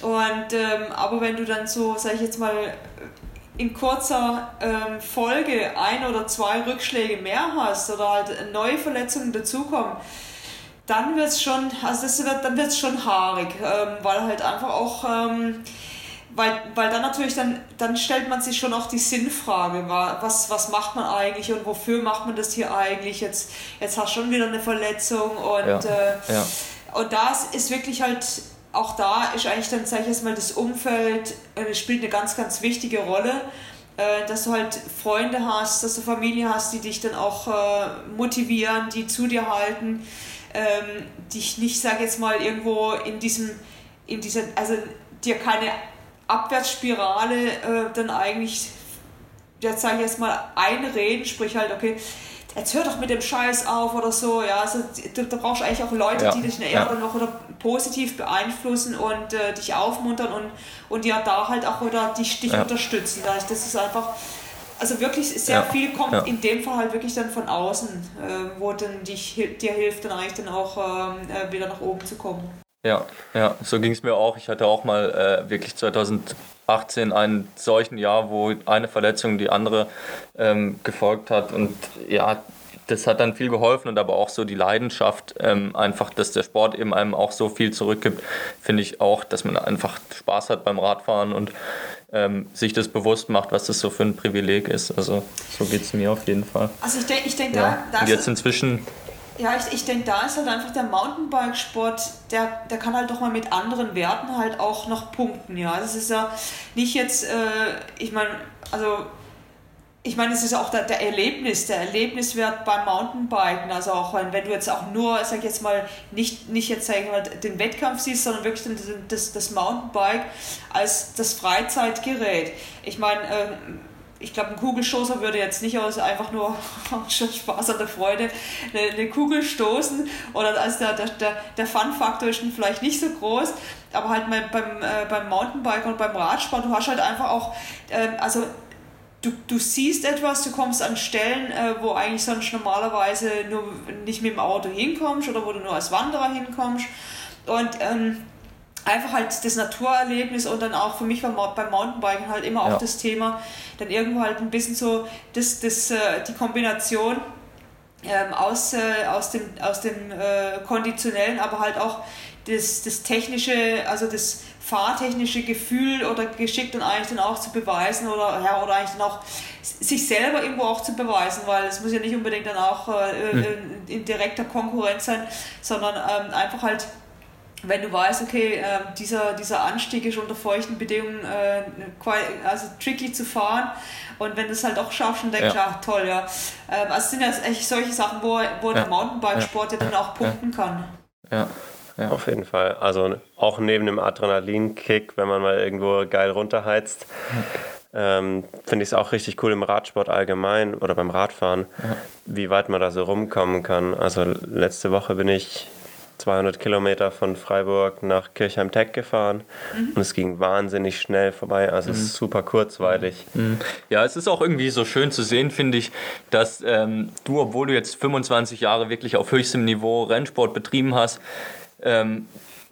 Und ähm, aber wenn du dann so, sag ich jetzt mal, in kurzer ähm, Folge ein oder zwei Rückschläge mehr hast oder halt neue Verletzungen dazukommen, dann wird es schon, also das wird, dann wird es schon haarig, ähm, weil halt einfach auch ähm, weil, weil dann natürlich, dann, dann stellt man sich schon auch die Sinnfrage, was, was macht man eigentlich und wofür macht man das hier eigentlich? Jetzt, jetzt hast du schon wieder eine Verletzung und, ja. Äh, ja. und da ist wirklich halt, auch da ist eigentlich dann, sage ich jetzt mal, das Umfeld äh, spielt eine ganz, ganz wichtige Rolle. äh, dass du halt Freunde hast, dass du Familie hast, die dich dann auch äh, motivieren, die zu dir halten, ähm, dich nicht, sag jetzt mal, irgendwo in diesem, in dieser, also dir keine Abwärtsspirale äh, dann eigentlich, jetzt sage ich jetzt mal, einreden, sprich halt, okay, jetzt hör doch mit dem Scheiß auf oder so, ja, also da, da brauchst du eigentlich auch Leute, ja. die dich eher ja. noch oder positiv beeinflussen und äh, dich aufmuntern und, und ja da halt auch oder dich, dich ja. unterstützen. Das ist einfach, also wirklich sehr viel kommt in dem Fall halt wirklich dann von außen, äh, wo dann dich, dir hilft dann eigentlich dann auch ähm, äh, wieder nach oben zu kommen. Ja, ja, so ging es mir auch. Ich hatte auch mal äh, wirklich 2018 einen solchen Jahr, wo eine Verletzung die andere ähm, gefolgt hat. Und ja, das hat dann viel geholfen und aber auch so die Leidenschaft, ähm, einfach, dass der Sport eben einem auch so viel zurückgibt, finde ich auch, dass man einfach Spaß hat beim Radfahren und ähm, sich das bewusst macht, was das so für ein Privileg ist. Also so geht es mir auf jeden Fall. Also ich denke, ich denk, ja. da, Und jetzt inzwischen ja, ich, ich denke, da ist halt einfach der Mountainbike-Sport, der, der kann halt doch mal mit anderen Werten halt auch noch punkten. Ja, das ist ja nicht jetzt, äh, ich meine, also ich meine, es ist auch der, der Erlebnis, der Erlebniswert beim Mountainbiken. Also auch wenn, wenn du jetzt auch nur, sag ich jetzt mal, nicht, nicht jetzt sag ich mal, den Wettkampf siehst, sondern wirklich das, das Mountainbike als das Freizeitgerät. Ich meine, äh, ich glaube, ein Kugelstoßer würde jetzt nicht aus einfach nur [LAUGHS] Spaß an der Freude eine, eine Kugel stoßen. Oder also der, der, der Fun-Faktor ist vielleicht nicht so groß, aber halt beim, beim, äh, beim Mountainbike und beim Radsport, du hast halt einfach auch, äh, also du, du siehst etwas, du kommst an Stellen, äh, wo eigentlich sonst normalerweise nur nicht mit dem Auto hinkommst oder wo du nur als Wanderer hinkommst. Und ähm, einfach halt das Naturerlebnis und dann auch für mich beim, beim Mountainbiken halt immer ja. auch das Thema, dann irgendwo halt ein bisschen so das, das, äh, die Kombination ähm, aus, äh, aus dem, aus dem äh, konditionellen, aber halt auch das, das technische, also das fahrtechnische Gefühl oder Geschick dann eigentlich dann auch zu beweisen oder, ja, oder eigentlich dann auch sich selber irgendwo auch zu beweisen, weil es muss ja nicht unbedingt dann auch äh, mhm. in direkter Konkurrenz sein, sondern ähm, einfach halt wenn du weißt, okay, äh, dieser, dieser Anstieg ist unter feuchten Bedingungen äh, also tricky zu fahren und wenn du es halt auch schaffst und denkst, ja. ach toll, ja. Ähm, also es sind ja echt solche Sachen, wo, wo ja. der Mountainbikesport ja. ja dann auch punkten kann. Ja. Ja. Auf jeden Fall. Also auch neben dem Adrenalinkick, wenn man mal irgendwo geil runterheizt, ähm, finde ich es auch richtig cool im Radsport allgemein oder beim Radfahren, ja. wie weit man da so rumkommen kann. Also letzte Woche bin ich 200 Kilometer von Freiburg nach Kirchheim-Tech gefahren mhm. und es ging wahnsinnig schnell vorbei. Also es ist mhm. super kurzweilig. Mhm. Ja, es ist auch irgendwie so schön zu sehen, finde ich, dass ähm, du, obwohl du jetzt 25 Jahre wirklich auf höchstem Niveau Rennsport betrieben hast, ähm,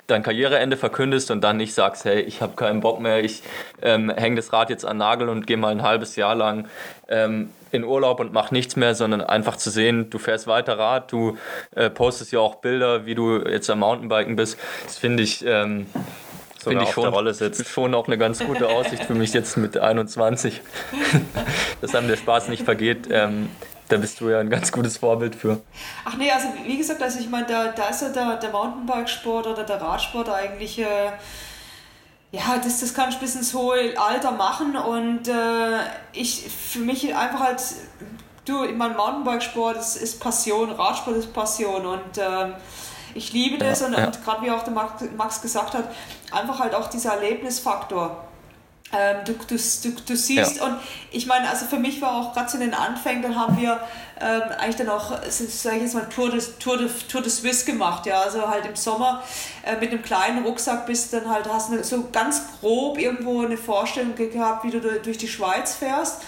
dein Karriereende verkündest und dann nicht sagst, hey, ich habe keinen Bock mehr, ich ähm, hänge das Rad jetzt an Nagel und gehe mal ein halbes Jahr lang ähm, in Urlaub und mach nichts mehr, sondern einfach zu sehen, du fährst weiter Rad, du äh, postest ja auch Bilder, wie du jetzt am Mountainbiken bist. Das finde ich, ähm, finde ich schon, schon auch eine ganz gute Aussicht für mich jetzt mit 21, [LAUGHS] dass einem der Spaß nicht vergeht. Ähm, da bist du ja ein ganz gutes Vorbild für. Ach nee, also wie gesagt, also ich meine, da, da ist ja der, der Mountainbikesport oder der Radsport eigentlich, äh, ja, das, das kann ich bis ins hohe Alter machen und äh, ich, für mich einfach halt, du, ich meine, Mountainbikesport ist, ist Passion, Radsport ist Passion und äh, ich liebe das ja, und, ja. und gerade wie auch der Max gesagt hat, einfach halt auch dieser Erlebnisfaktor ähm, du, du, du, du siehst, ja. und ich meine, also für mich war auch gerade zu den Anfängen, dann haben wir ähm, eigentlich dann auch, sag ich jetzt mal, Tour de, Tour, de, Tour de Suisse gemacht, ja, also halt im Sommer äh, mit einem kleinen Rucksack bist dann halt, hast du so ganz grob irgendwo eine Vorstellung gehabt, wie du durch die Schweiz fährst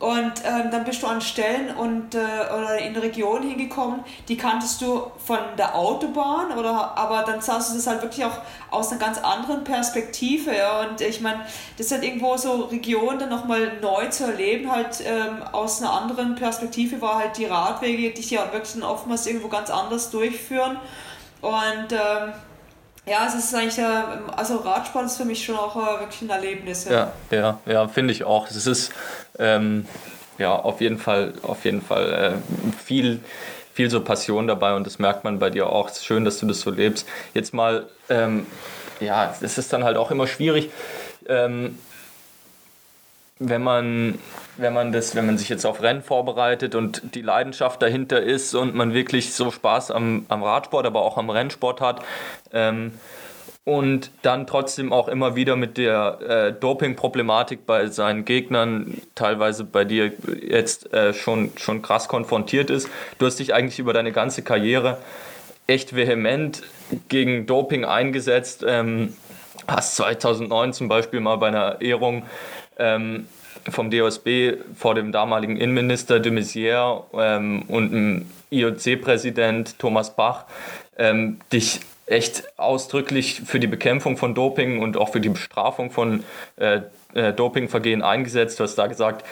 und ähm, dann bist du an Stellen und, äh, oder in Regionen hingekommen, die kanntest du von der Autobahn, oder, aber dann sahst du das halt wirklich auch aus einer ganz anderen Perspektive. Ja? Und ich meine, das ist halt irgendwo so Regionen dann nochmal neu zu erleben, halt ähm, aus einer anderen Perspektive war halt die Radwege, die dich ja wirklich dann oftmals irgendwo ganz anders durchführen. Und ähm, ja, es ist eigentlich, also Radsport ist für mich schon auch äh, wirklich ein Erlebnis. Ja, ja, ja, ja finde ich auch. Es ist ähm, ja auf jeden Fall, auf jeden Fall äh, viel, viel so Passion dabei und das merkt man bei dir auch. Schön, dass du das so lebst. Jetzt mal, ähm, ja, es ist dann halt auch immer schwierig. Ähm, wenn man, wenn man das, wenn man sich jetzt auf Rennen vorbereitet und die Leidenschaft dahinter ist und man wirklich so Spaß am, am Radsport, aber auch am Rennsport hat, ähm, und dann trotzdem auch immer wieder mit der äh, Doping-Problematik bei seinen Gegnern, teilweise bei dir jetzt äh, schon, schon krass konfrontiert ist. Du hast dich eigentlich über deine ganze Karriere echt vehement gegen Doping eingesetzt. Ähm, hast 2009 zum Beispiel mal bei einer Ehrung ähm, vom DOSB vor dem damaligen Innenminister de Maizière ähm, und dem IOC-Präsident Thomas Bach ähm, dich echt ausdrücklich für die Bekämpfung von Doping und auch für die Bestrafung von äh, äh, Dopingvergehen eingesetzt. Du hast da gesagt,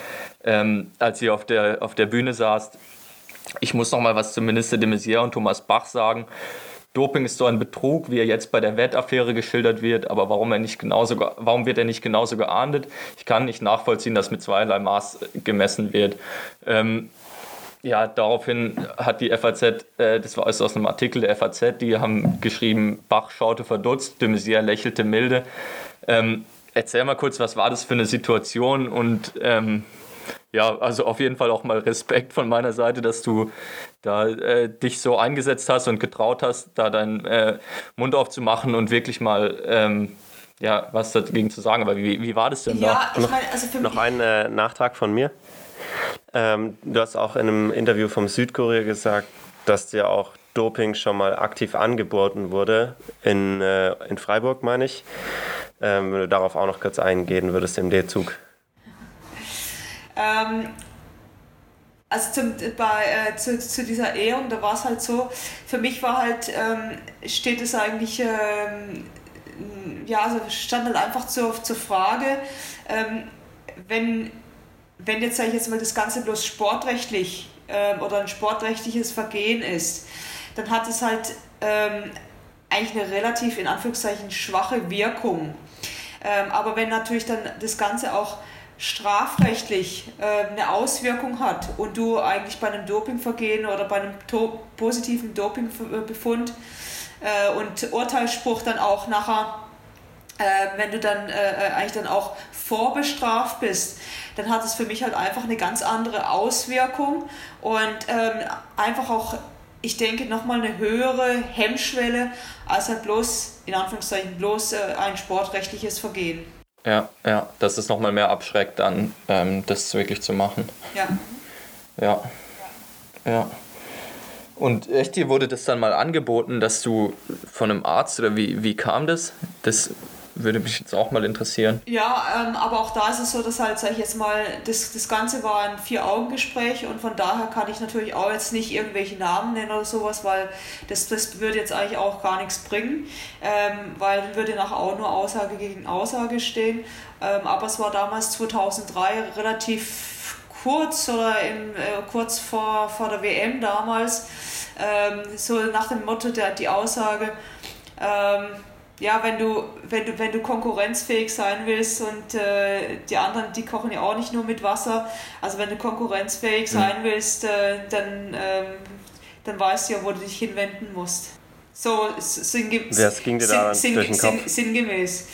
ähm, als ihr auf der, auf der Bühne saßt, ich muss noch mal was zum Minister de Maizière und Thomas Bach sagen. Doping ist so ein Betrug, wie er jetzt bei der Wettaffäre geschildert wird, aber warum, er nicht genauso, warum wird er nicht genauso geahndet? Ich kann nicht nachvollziehen, dass mit zweierlei Maß gemessen wird. Ähm, ja, daraufhin hat die FAZ, äh, das war aus einem Artikel der FAZ, die haben geschrieben, Bach schaute verdutzt, de Maizière lächelte milde. Ähm, erzähl mal kurz, was war das für eine Situation und ähm, ja, also auf jeden Fall auch mal Respekt von meiner Seite, dass du da äh, dich so eingesetzt hast und getraut hast, da deinen äh, Mund aufzumachen und wirklich mal ähm, ja, was dagegen zu sagen. Aber wie, wie war das denn ja, da? Ich mein, also für noch ein äh, Nachtrag von mir. Ähm, du hast auch in einem Interview vom Südkorea gesagt, dass dir auch Doping schon mal aktiv angeboten wurde, in, äh, in Freiburg, meine ich. Ähm, wenn du darauf auch noch kurz eingehen würdest im D-Zug. Ähm, also zum, bei, äh, zu, zu dieser Ehrung, da war es halt so, für mich war halt, ähm, steht es eigentlich, ähm, ja, also stand halt einfach zur, zur Frage, ähm, wenn, wenn jetzt, sage ich jetzt mal, das Ganze bloß sportrechtlich ähm, oder ein sportrechtliches Vergehen ist, dann hat es halt ähm, eigentlich eine relativ, in Anführungszeichen, schwache Wirkung. Ähm, aber wenn natürlich dann das Ganze auch strafrechtlich äh, eine Auswirkung hat und du eigentlich bei einem Dopingvergehen oder bei einem positiven Dopingbefund äh, und Urteilsspruch dann auch nachher, äh, wenn du dann äh, äh, eigentlich dann auch vorbestraft bist, dann hat es für mich halt einfach eine ganz andere Auswirkung und ähm, einfach auch ich denke, nochmal eine höhere Hemmschwelle als halt bloß, in Anführungszeichen, bloß äh, ein sportrechtliches Vergehen. Ja, ja, dass es nochmal mehr abschreckt, dann ähm, das wirklich zu machen. Ja. Ja. Ja. Und echt, dir wurde das dann mal angeboten, dass du von einem Arzt oder wie, wie kam das? Das würde mich jetzt auch mal interessieren. Ja, ähm, aber auch da ist es so, dass halt, sag ich jetzt mal, das, das Ganze war ein Vier-Augen-Gespräch und von daher kann ich natürlich auch jetzt nicht irgendwelche Namen nennen oder sowas, weil das, das würde jetzt eigentlich auch gar nichts bringen, ähm, weil dann würde nachher auch nur Aussage gegen Aussage stehen. Ähm, aber es war damals 2003 relativ kurz oder im, äh, kurz vor, vor der WM damals, ähm, so nach dem Motto der, die Aussage, ähm, ja, wenn du, wenn du, wenn du konkurrenzfähig sein willst und äh, die anderen, die kochen ja auch nicht nur mit Wasser, also wenn du konkurrenzfähig mhm. sein willst, äh, dann, ähm, dann weißt du ja, wo du dich hinwenden musst. So sinnge Was ging dir da sinn, durch den Kopf? sinngemäß.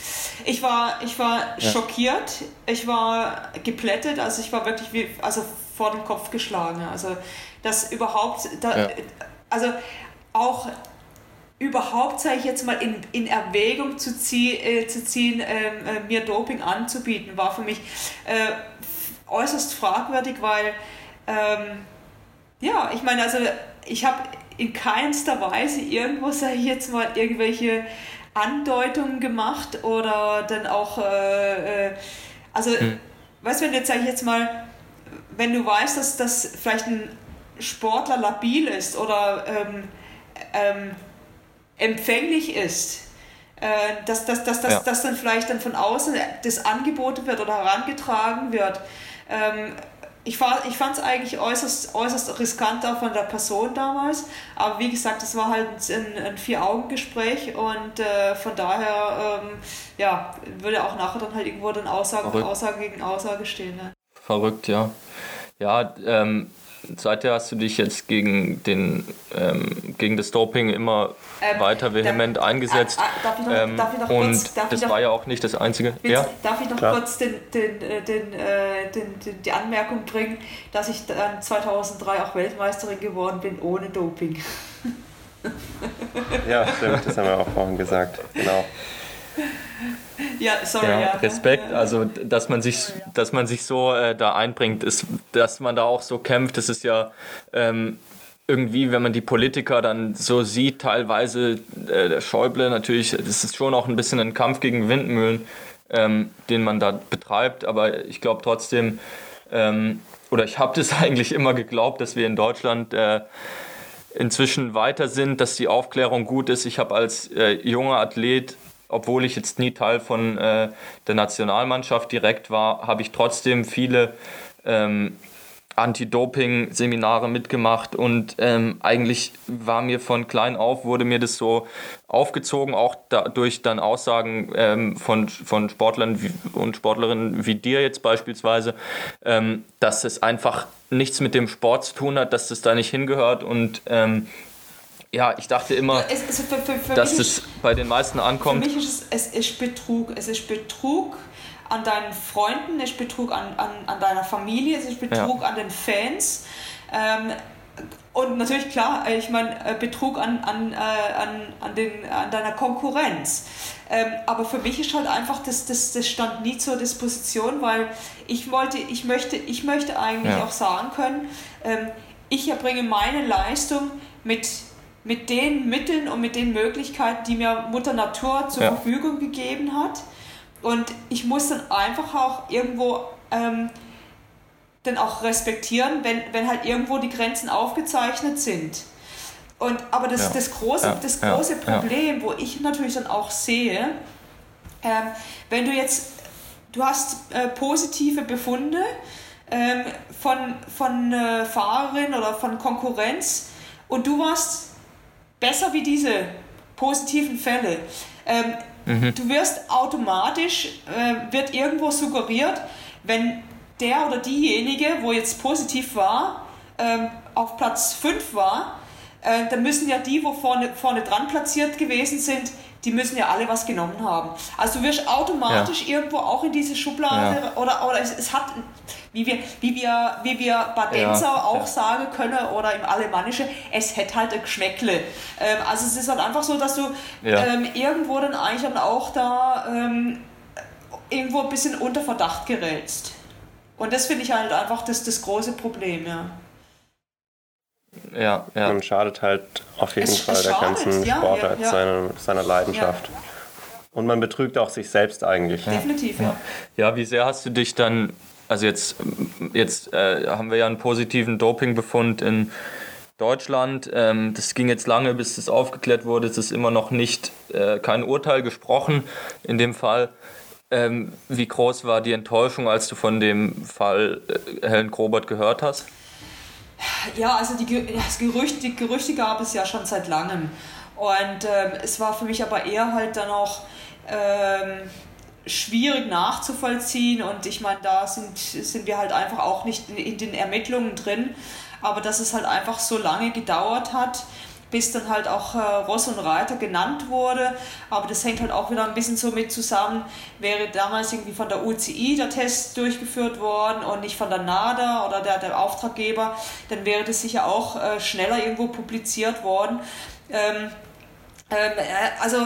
Ich war, ich war ja. schockiert, ich war geplättet, also ich war wirklich wie, also vor den Kopf geschlagen. Also das überhaupt, da, ja. also auch überhaupt, sage ich jetzt mal, in, in Erwägung zu, zieh, äh, zu ziehen, ähm, äh, mir Doping anzubieten, war für mich äh, äußerst fragwürdig, weil, ähm, ja, ich meine, also ich habe in keinster Weise irgendwo, sage ich jetzt mal, irgendwelche Andeutungen gemacht oder dann auch, äh, äh also, hm. weißt du, wenn jetzt, sage ich jetzt mal, wenn du weißt, dass das vielleicht ein Sportler labil ist oder ähm, ähm, empfänglich ist, äh, dass, dass, dass, dass, ja. dass dann vielleicht dann von außen das angeboten wird oder herangetragen wird. Ähm, ich, ich fand es eigentlich äußerst, äußerst riskant auch von der Person damals, aber wie gesagt, es war halt ein, ein Vier-Augen-Gespräch und äh, von daher ähm, ja, würde auch nachher dann halt irgendwo dann Aussage, Aussage gegen Aussage stehen. Ne? Verrückt, ja. Ja, ähm, seither hast du dich jetzt gegen, den, ähm, gegen das Doping immer ähm, weiter vehement darf, eingesetzt. Darf ich noch, ähm, darf ich noch und kurz, das noch, war ja auch nicht das Einzige. Ja? Darf ich noch Klar. kurz den, den, äh, den, äh, den, den, die Anmerkung bringen, dass ich dann 2003 auch Weltmeisterin geworden bin ohne Doping. ja, stimmt, das haben wir auch vorhin gesagt. Genau. Ja, sorry, ja, ja. Respekt, also dass man sich, dass man sich so äh, da einbringt, ist, dass man da auch so kämpft, das ist ja ähm, irgendwie, wenn man die Politiker dann so sieht, teilweise äh, der Schäuble natürlich, das ist schon auch ein bisschen ein Kampf gegen Windmühlen, ähm, den man da betreibt, aber ich glaube trotzdem, ähm, oder ich habe das [LAUGHS] eigentlich immer geglaubt, dass wir in Deutschland äh, inzwischen weiter sind, dass die Aufklärung gut ist. Ich habe als äh, junger Athlet obwohl ich jetzt nie Teil von äh, der Nationalmannschaft direkt war, habe ich trotzdem viele ähm, Anti-Doping-Seminare mitgemacht und ähm, eigentlich war mir von klein auf, wurde mir das so aufgezogen, auch durch dann Aussagen ähm, von, von Sportlern und Sportlerinnen wie dir jetzt beispielsweise, ähm, dass es einfach nichts mit dem Sport zu tun hat, dass das da nicht hingehört und ähm, ja, ich dachte immer, es, es, für, für, für dass es bei den meisten ankommt. Für mich ist es, es ist Betrug. Es ist Betrug an deinen Freunden, es ist Betrug an, an, an deiner Familie, es ist Betrug ja. an den Fans. Ähm, und natürlich klar, ich meine, äh, Betrug an, an, äh, an, an, den, an deiner Konkurrenz. Ähm, aber für mich ist halt einfach, das, das, das stand nie zur Disposition, weil ich wollte, ich möchte, ich möchte eigentlich ja. auch sagen können, ähm, ich erbringe meine Leistung mit mit den Mitteln und mit den Möglichkeiten, die mir Mutter Natur zur ja. Verfügung gegeben hat. Und ich muss dann einfach auch irgendwo ähm, dann auch respektieren, wenn, wenn halt irgendwo die Grenzen aufgezeichnet sind. Und, aber das, ja. das große, ja. das große Problem, wo ich natürlich dann auch sehe, ähm, wenn du jetzt, du hast äh, positive Befunde ähm, von, von äh, Fahrerin oder von Konkurrenz und du warst besser wie diese positiven Fälle. Ähm, mhm. Du wirst automatisch, äh, wird irgendwo suggeriert, wenn der oder diejenige, wo jetzt positiv war, ähm, auf Platz 5 war, äh, dann müssen ja die, wo vorne, vorne dran platziert gewesen sind, die müssen ja alle was genommen haben. Also du wirst automatisch ja. irgendwo auch in diese Schublade ja. oder, oder es, es, hat, wie wir, wie wir, wie wir Badenzer ja. auch sagen können oder im Alemannische, es hätte halt ein Geschmäckle. Ähm, also es ist halt einfach so, dass du ähm, irgendwo dann eigentlich dann auch da ähm, irgendwo ein bisschen unter Verdacht gerätst. Und das finde ich halt einfach das, das große Problem, ja. Ja, ja. Man schadet halt auf jeden es, Fall es der ganzen ja, Sportart, ja, ja. Seiner, seiner Leidenschaft. Und man betrügt auch sich selbst eigentlich. Definitiv, ja. Ja, wie sehr hast du dich dann, also jetzt, jetzt äh, haben wir ja einen positiven Dopingbefund in Deutschland. Ähm, das ging jetzt lange, bis das aufgeklärt wurde. Es ist immer noch nicht äh, kein Urteil gesprochen in dem Fall. Ähm, wie groß war die Enttäuschung, als du von dem Fall äh, Helen Grobert gehört hast? Ja, also die, das Gerücht, die Gerüchte gab es ja schon seit langem. Und ähm, es war für mich aber eher halt dann auch ähm, schwierig nachzuvollziehen. Und ich meine, da sind, sind wir halt einfach auch nicht in, in den Ermittlungen drin. Aber dass es halt einfach so lange gedauert hat, bis dann halt auch äh, Ross und Reiter genannt wurde. Aber das hängt halt auch wieder ein bisschen so mit zusammen. Wäre damals irgendwie von der UCI der Test durchgeführt worden und nicht von der NADA oder der, der Auftraggeber, dann wäre das sicher auch äh, schneller irgendwo publiziert worden. Ähm, ähm, äh, also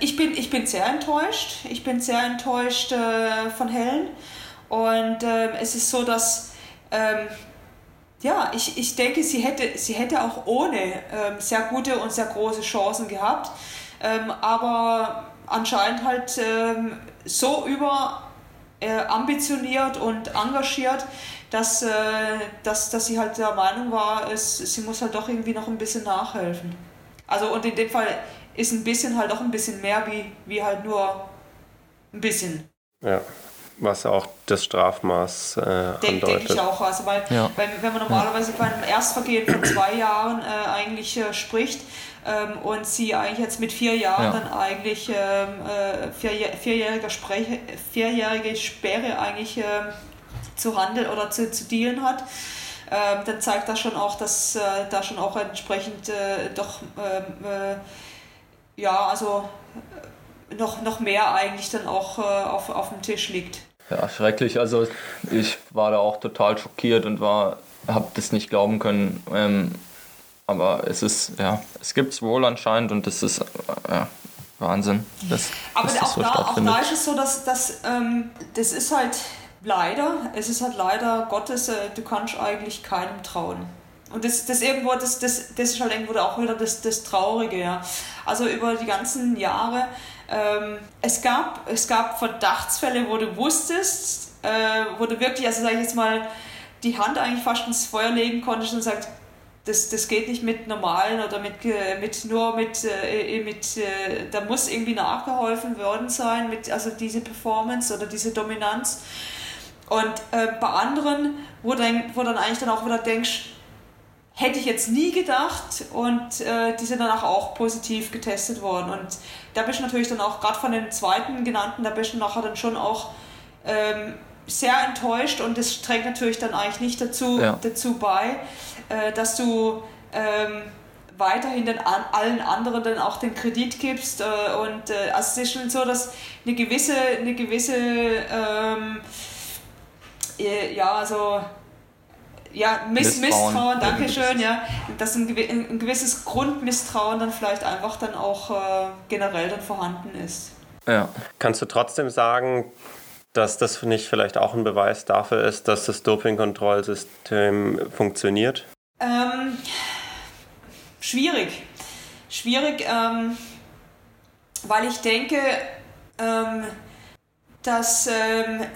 ich, bin, ich bin sehr enttäuscht. Ich bin sehr enttäuscht äh, von Helen. Und ähm, es ist so, dass ähm, ja, ich, ich denke, sie hätte, sie hätte auch ohne ähm, sehr gute und sehr große Chancen gehabt. Ähm, aber anscheinend halt ähm, so über äh, ambitioniert und engagiert, dass, äh, dass, dass sie halt der Meinung war, es, sie muss halt doch irgendwie noch ein bisschen nachhelfen. Also und in dem Fall ist ein bisschen halt auch ein bisschen mehr wie, wie halt nur ein bisschen. Ja was auch das Strafmaß äh, Denk, andeutet. Denke ich auch. Also weil, ja. weil wenn man normalerweise bei einem Erstvergehen von zwei Jahren äh, eigentlich äh, spricht ähm, und sie eigentlich jetzt mit vier Jahren ja. dann eigentlich ähm, äh, vier, vierjähriger Sprech, vierjährige Sperre eigentlich ähm, zu handeln oder zu, zu dealen hat, ähm, dann zeigt das schon auch, dass äh, da schon auch entsprechend äh, doch ähm, äh, ja, also äh, noch, noch mehr eigentlich dann auch äh, auf, auf dem Tisch liegt. Ja, schrecklich. Also ich war da auch total schockiert und war, habe das nicht glauben können. Ähm, aber es ist, ja, es gibt es wohl anscheinend und das ist äh, ja, Wahnsinn. Dass, aber dass auch, so da, auch da ist es so, dass, dass ähm, das ist halt leider, es ist halt leider Gottes, äh, du kannst eigentlich keinem trauen. Und das, das irgendwo, das, das, das ist halt irgendwo auch wieder das, das Traurige, ja. Also über die ganzen Jahre, ähm, es, gab, es gab Verdachtsfälle, wo du wusstest, äh, wo du wirklich, also sag ich jetzt mal, die Hand eigentlich fast ins Feuer legen konntest und sagst, das, das geht nicht mit normalen oder mit, äh, mit nur mit, äh, mit äh, da muss irgendwie nachgeholfen worden sein, mit, also diese Performance oder diese Dominanz. Und äh, bei anderen, wo, dann, wo dann eigentlich dann auch wieder denkst, hätte ich jetzt nie gedacht und äh, die sind danach auch positiv getestet worden. Und da bist du natürlich dann auch, gerade von den zweiten genannten, da bist du nachher dann schon auch ähm, sehr enttäuscht und das trägt natürlich dann eigentlich nicht dazu, ja. dazu bei, äh, dass du ähm, weiterhin den an, allen anderen dann auch den Kredit gibst. Äh, und äh, also es ist schon so, dass eine gewisse, eine gewisse ähm, äh, ja, also ja, Miss Misstrauen, Misstrauen danke schön, ja, dass ein, ein, gewisses Grundmisstrauen dann vielleicht einfach dann auch äh, generell dann vorhanden ist. Ja. Kannst du trotzdem sagen, dass das nicht vielleicht auch ein Beweis dafür ist, dass das Dopingkontrollsystem funktioniert? Ähm, schwierig. Schwierig, ähm, weil ich denke, ähm, dass ähm,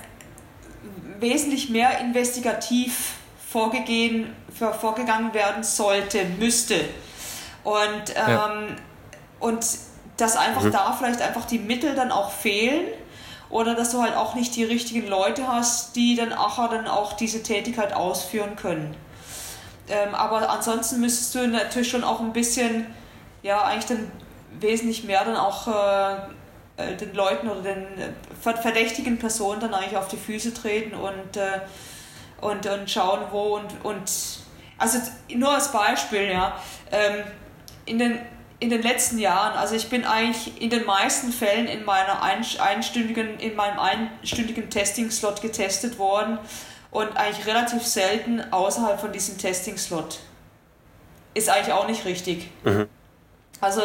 wesentlich mehr investigativ vorgegeben, vorgegangen werden sollte, müsste. Und, ähm, ja. und dass einfach mhm. da vielleicht einfach die Mittel dann auch fehlen oder dass du halt auch nicht die richtigen Leute hast, die dann auch, dann auch diese Tätigkeit ausführen können. Ähm, aber ansonsten müsstest du natürlich schon auch ein bisschen, ja, eigentlich dann wesentlich mehr dann auch äh, äh den Leuten oder den äh, verdächtigen Personen dann eigentlich auf die Füße treten und, äh, und, und schauen, wo und, und also nur als Beispiel, ja, ähm, in den in den letzten Jahren, also ich bin eigentlich in den meisten Fällen in meiner einstündigen, in meinem einstündigen Testing-Slot getestet worden und eigentlich relativ selten außerhalb von diesem Testing-Slot. Ist eigentlich auch nicht richtig. Mhm. Also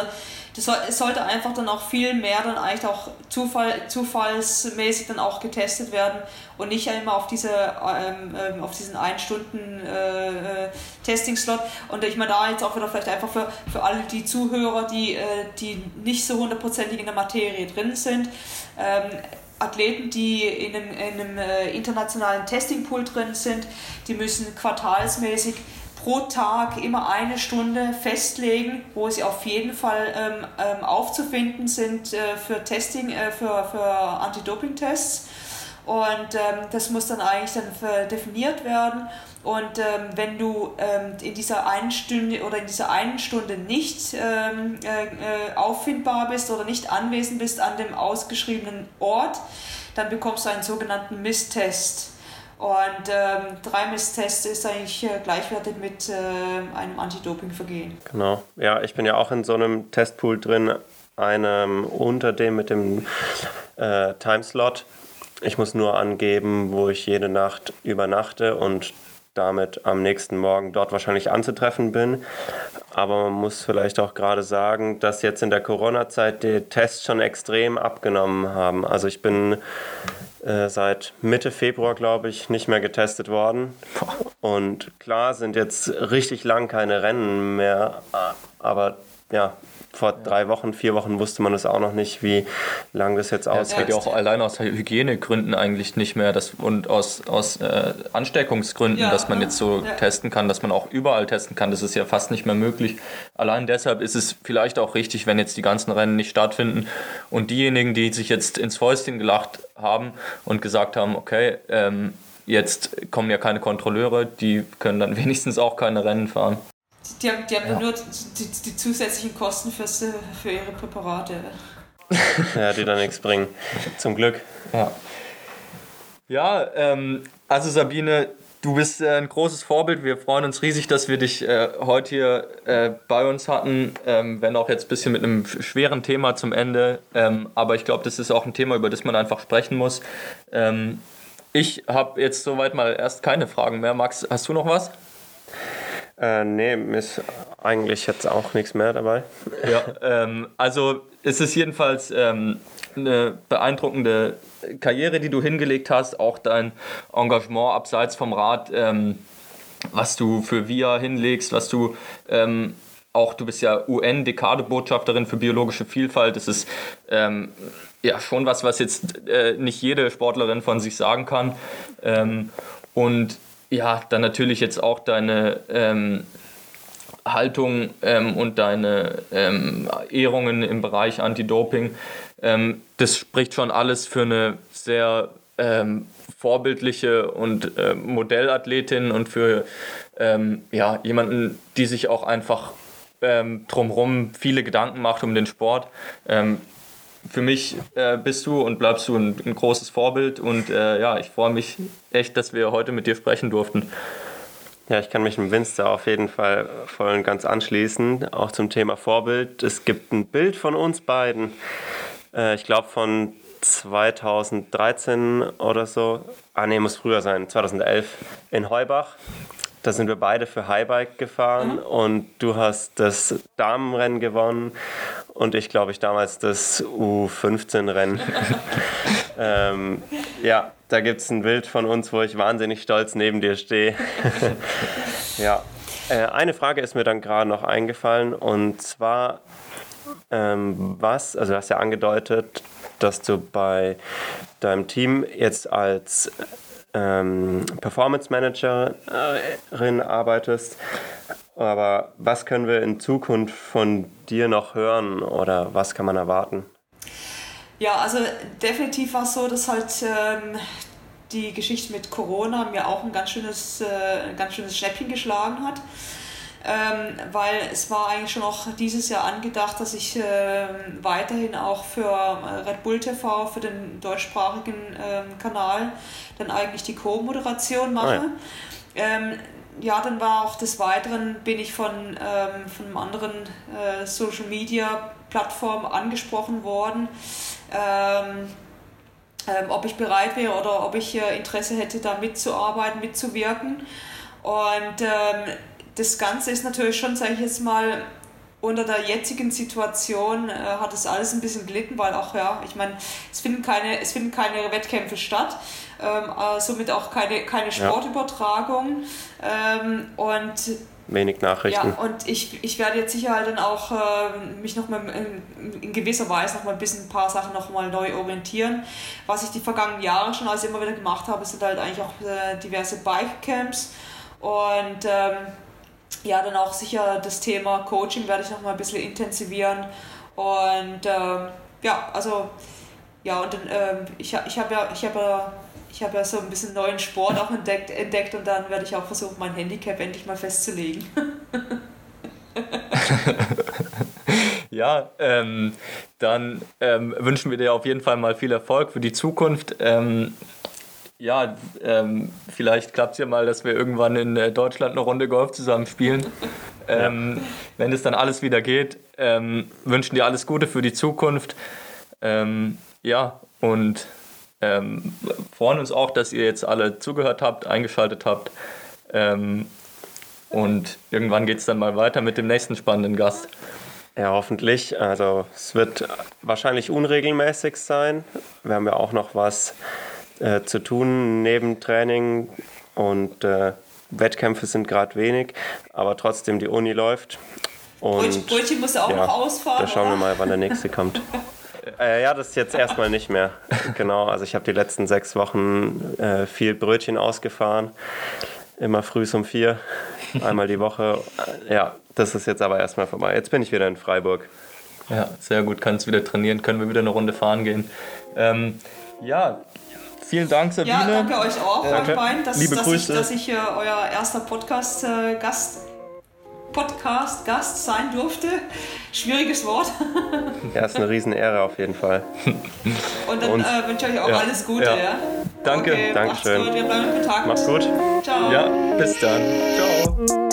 das es sollte einfach dann auch viel mehr dann eigentlich auch Zufall, zufallsmäßig dann auch getestet werden und nicht immer auf diese ähm, ähm, auf diesen ein Stunden äh, äh, Testing-Slot. Und ich meine da jetzt auch wieder vielleicht einfach für, für alle die Zuhörer, die, äh, die nicht so hundertprozentig in der Materie drin sind. Ähm, Athleten, die in einem, in einem äh, internationalen Testingpool drin sind, die müssen quartalsmäßig pro Tag immer eine Stunde festlegen, wo sie auf jeden Fall ähm, ähm, aufzufinden sind äh, für Testing, äh, für, für Anti-Doping-Tests. Und ähm, das muss dann eigentlich dann definiert werden. Und ähm, wenn du ähm, in dieser einen Stunde oder in dieser einen Stunde nicht ähm, äh, äh, auffindbar bist oder nicht anwesend bist an dem ausgeschriebenen Ort, dann bekommst du einen sogenannten Misstest. Und ähm, drei Misstest ist eigentlich äh, gleichwertig mit äh, einem Anti-Doping-Vergehen. Genau. Ja, ich bin ja auch in so einem Testpool drin, einem unter dem mit dem äh, Timeslot. Ich muss nur angeben, wo ich jede Nacht übernachte und damit am nächsten Morgen dort wahrscheinlich anzutreffen bin. Aber man muss vielleicht auch gerade sagen, dass jetzt in der Corona-Zeit die Tests schon extrem abgenommen haben. Also ich bin äh, seit Mitte Februar, glaube ich, nicht mehr getestet worden. Und klar sind jetzt richtig lang keine Rennen mehr, aber ja, vor drei Wochen, vier Wochen wusste man es auch noch nicht, wie lang das jetzt aussieht. Ja, es geht ja auch allein aus Hygienegründen eigentlich nicht mehr das, und aus, aus äh, Ansteckungsgründen, ja, dass man jetzt so ja. testen kann, dass man auch überall testen kann. Das ist ja fast nicht mehr möglich. Allein deshalb ist es vielleicht auch richtig, wenn jetzt die ganzen Rennen nicht stattfinden und diejenigen, die sich jetzt ins Fäustchen gelacht haben und gesagt haben, okay, ähm, jetzt kommen ja keine Kontrolleure, die können dann [LAUGHS] wenigstens auch keine Rennen fahren. Die haben, die haben ja. nur die, die, zusätzlichen Kosten fürs, für ihre Präparate. [LAUGHS] ja, die dann nichts bringen. Zum Glück. Ja. Ja, ähm, also Sabine, du bist äh, ein großes Vorbild. Wir freuen uns riesig, dass wir dich äh, heute hier äh, bei uns hatten, ähm, wenn auch jetzt ein bisschen mit einem schweren Thema zum Ende. Ähm, aber ich glaube, das ist auch ein Thema, über das man einfach sprechen muss. Ähm, ich habe jetzt soweit mal erst keine Fragen mehr. Max, hast du noch was? Äh, nee, ist eigentlich jetzt auch nichts mehr dabei. Ja, ähm, also es ist jedenfalls ähm, eine beeindruckende Karriere, die du hingelegt hast, auch dein Engagement abseits vom Rad, ähm, was du für VIA hinlegst, was du ähm, auch, du bist ja UN-Dekade-Botschafterin für biologische Vielfalt. Das ist ähm, ja schon was, was jetzt äh, nicht jede Sportlerin von sich sagen kann. Ähm, und ja, dann natürlich jetzt auch deine ähm, Haltung ähm, und deine ähm, Ehrungen im Bereich Anti-Doping. Ähm, das spricht schon alles für eine sehr ähm, vorbildliche und äh, Modellathletin und für ähm, ja, jemanden, die sich auch einfach drumherum viele Gedanken macht um den Sport für mich äh, bist du und bleibst du ein, ein großes Vorbild und äh, ja, ich freue mich echt, dass wir heute mit dir sprechen durften. Ja, ich kann mich dem Winster auf jeden Fall voll und ganz anschließen, auch zum Thema Vorbild. Es gibt ein Bild von uns beiden, äh, ich glaube von 2013 oder so. Ah, nee, muss früher sein, 2011 in Heubach. Da sind wir beide für Highbike gefahren mhm. und du hast das Damenrennen gewonnen und ich glaube ich damals das U15-Rennen. [LAUGHS] ähm, ja, da gibt es ein Bild von uns, wo ich wahnsinnig stolz neben dir stehe. [LAUGHS] ja, äh, eine Frage ist mir dann gerade noch eingefallen und zwar, ähm, was, also du hast ja angedeutet, dass du bei deinem Team jetzt als ähm, Performance Managerin arbeitest. Aber was können wir in Zukunft von dir noch hören oder was kann man erwarten? Ja, also definitiv war es so, dass halt ähm, die Geschichte mit Corona mir auch ein ganz schönes, äh, ein ganz schönes Schnäppchen geschlagen hat ähm, weil es war eigentlich schon noch dieses Jahr angedacht, dass ich äh, weiterhin auch für äh, Red Bull TV, für den deutschsprachigen ähm, Kanal, dann eigentlich die Co-Moderation mache. Oh ja. Ähm, ja, dann war auch des Weiteren, bin ich von, ähm, von einem anderen äh, Social Media Plattform angesprochen worden, ähm, ähm, ob ich bereit wäre oder ob ich äh, Interesse hätte, da mitzuarbeiten, mitzuwirken. Und ähm, das Ganze ist natürlich schon, sage ich jetzt mal, unter der jetzigen Situation äh, hat es alles ein bisschen gelitten, weil auch, ja, ich meine, es finden keine, es finden keine Wettkämpfe statt, ähm, äh, somit auch keine, keine Sportübertragung. Ähm, und wenig Nachrichten. Ja, und ich, ich werde jetzt sicher halt dann auch äh, mich noch mal in, in, gewisser Weise noch mal ein bisschen ein paar Sachen noch mal neu orientieren. Was ich die vergangenen Jahre schon also immer wieder gemacht habe, sind halt eigentlich auch äh, diverse Bikecamps und ähm, ja, dann auch sicher das Thema Coaching werde ich noch mal ein bisschen intensivieren. Und ähm, ja, also ja, und dann, ähm, ich, ich habe ja, ich habe ja, ich habe ja so ein bisschen neuen Sport auch entdeckt, entdeckt und dann werde ich auch versuchen, mein Handicap endlich mal festzulegen. [LAUGHS] ja, ähm, dann ähm, wünschen wir dir auf jeden Fall mal viel Erfolg für die Zukunft. Ähm, ja, ähm, vielleicht klappt es ja mal, dass wir irgendwann in äh, Deutschland eine Runde Golf zusammen spielen. Ähm, ja. Wenn es dann alles wieder geht, ähm, wünschen dir alles Gute für die Zukunft. Ähm, ja, und ähm, freuen uns auch, dass ihr jetzt alle zugehört habt, eingeschaltet habt. Ähm, und irgendwann geht es dann mal weiter mit dem nächsten spannenden Gast. Ja, hoffentlich. Also es wird wahrscheinlich unregelmäßig sein. Wir haben ja auch noch was äh, zu tun neben Training und äh, Wettkämpfe sind gerade wenig, aber trotzdem die Uni läuft. Und Brötchen muss auch ja, noch ausfahren. Da schauen oder? wir mal, wann der nächste kommt. [LAUGHS] Äh, ja, das ist jetzt erstmal nicht mehr. [LAUGHS] Genau, also ich habe die letzten sechs Wochen äh, viel Brötchen ausgefahren. Immer früh um vier, [LAUGHS] einmal die Woche. Ja, das ist jetzt aber erstmal vorbei. Jetzt bin ich wieder in Freiburg. Ja, sehr gut. Kannst wieder trainieren, können wir wieder eine Runde fahren gehen. Ähm, ja, Vielen Dank, Sabine. Ja, danke euch auch, danke. Beiden, dass, Liebe dass Grüße. Ich, dass ich äh, euer erster Podcast-Gast Podcast-Gast sein durfte. Schwieriges Wort. [LAUGHS] Ja, ist eine Riesenehre auf jeden Fall. Und dann Und- äh, wünsche ich euch auch ja, alles Gute. ja. Ja. Danke, okay, Dankeschön. Macht's gut, wir bleiben in Kontakt. Mach's gut. Ciao. Ja, bis dann. Ciao.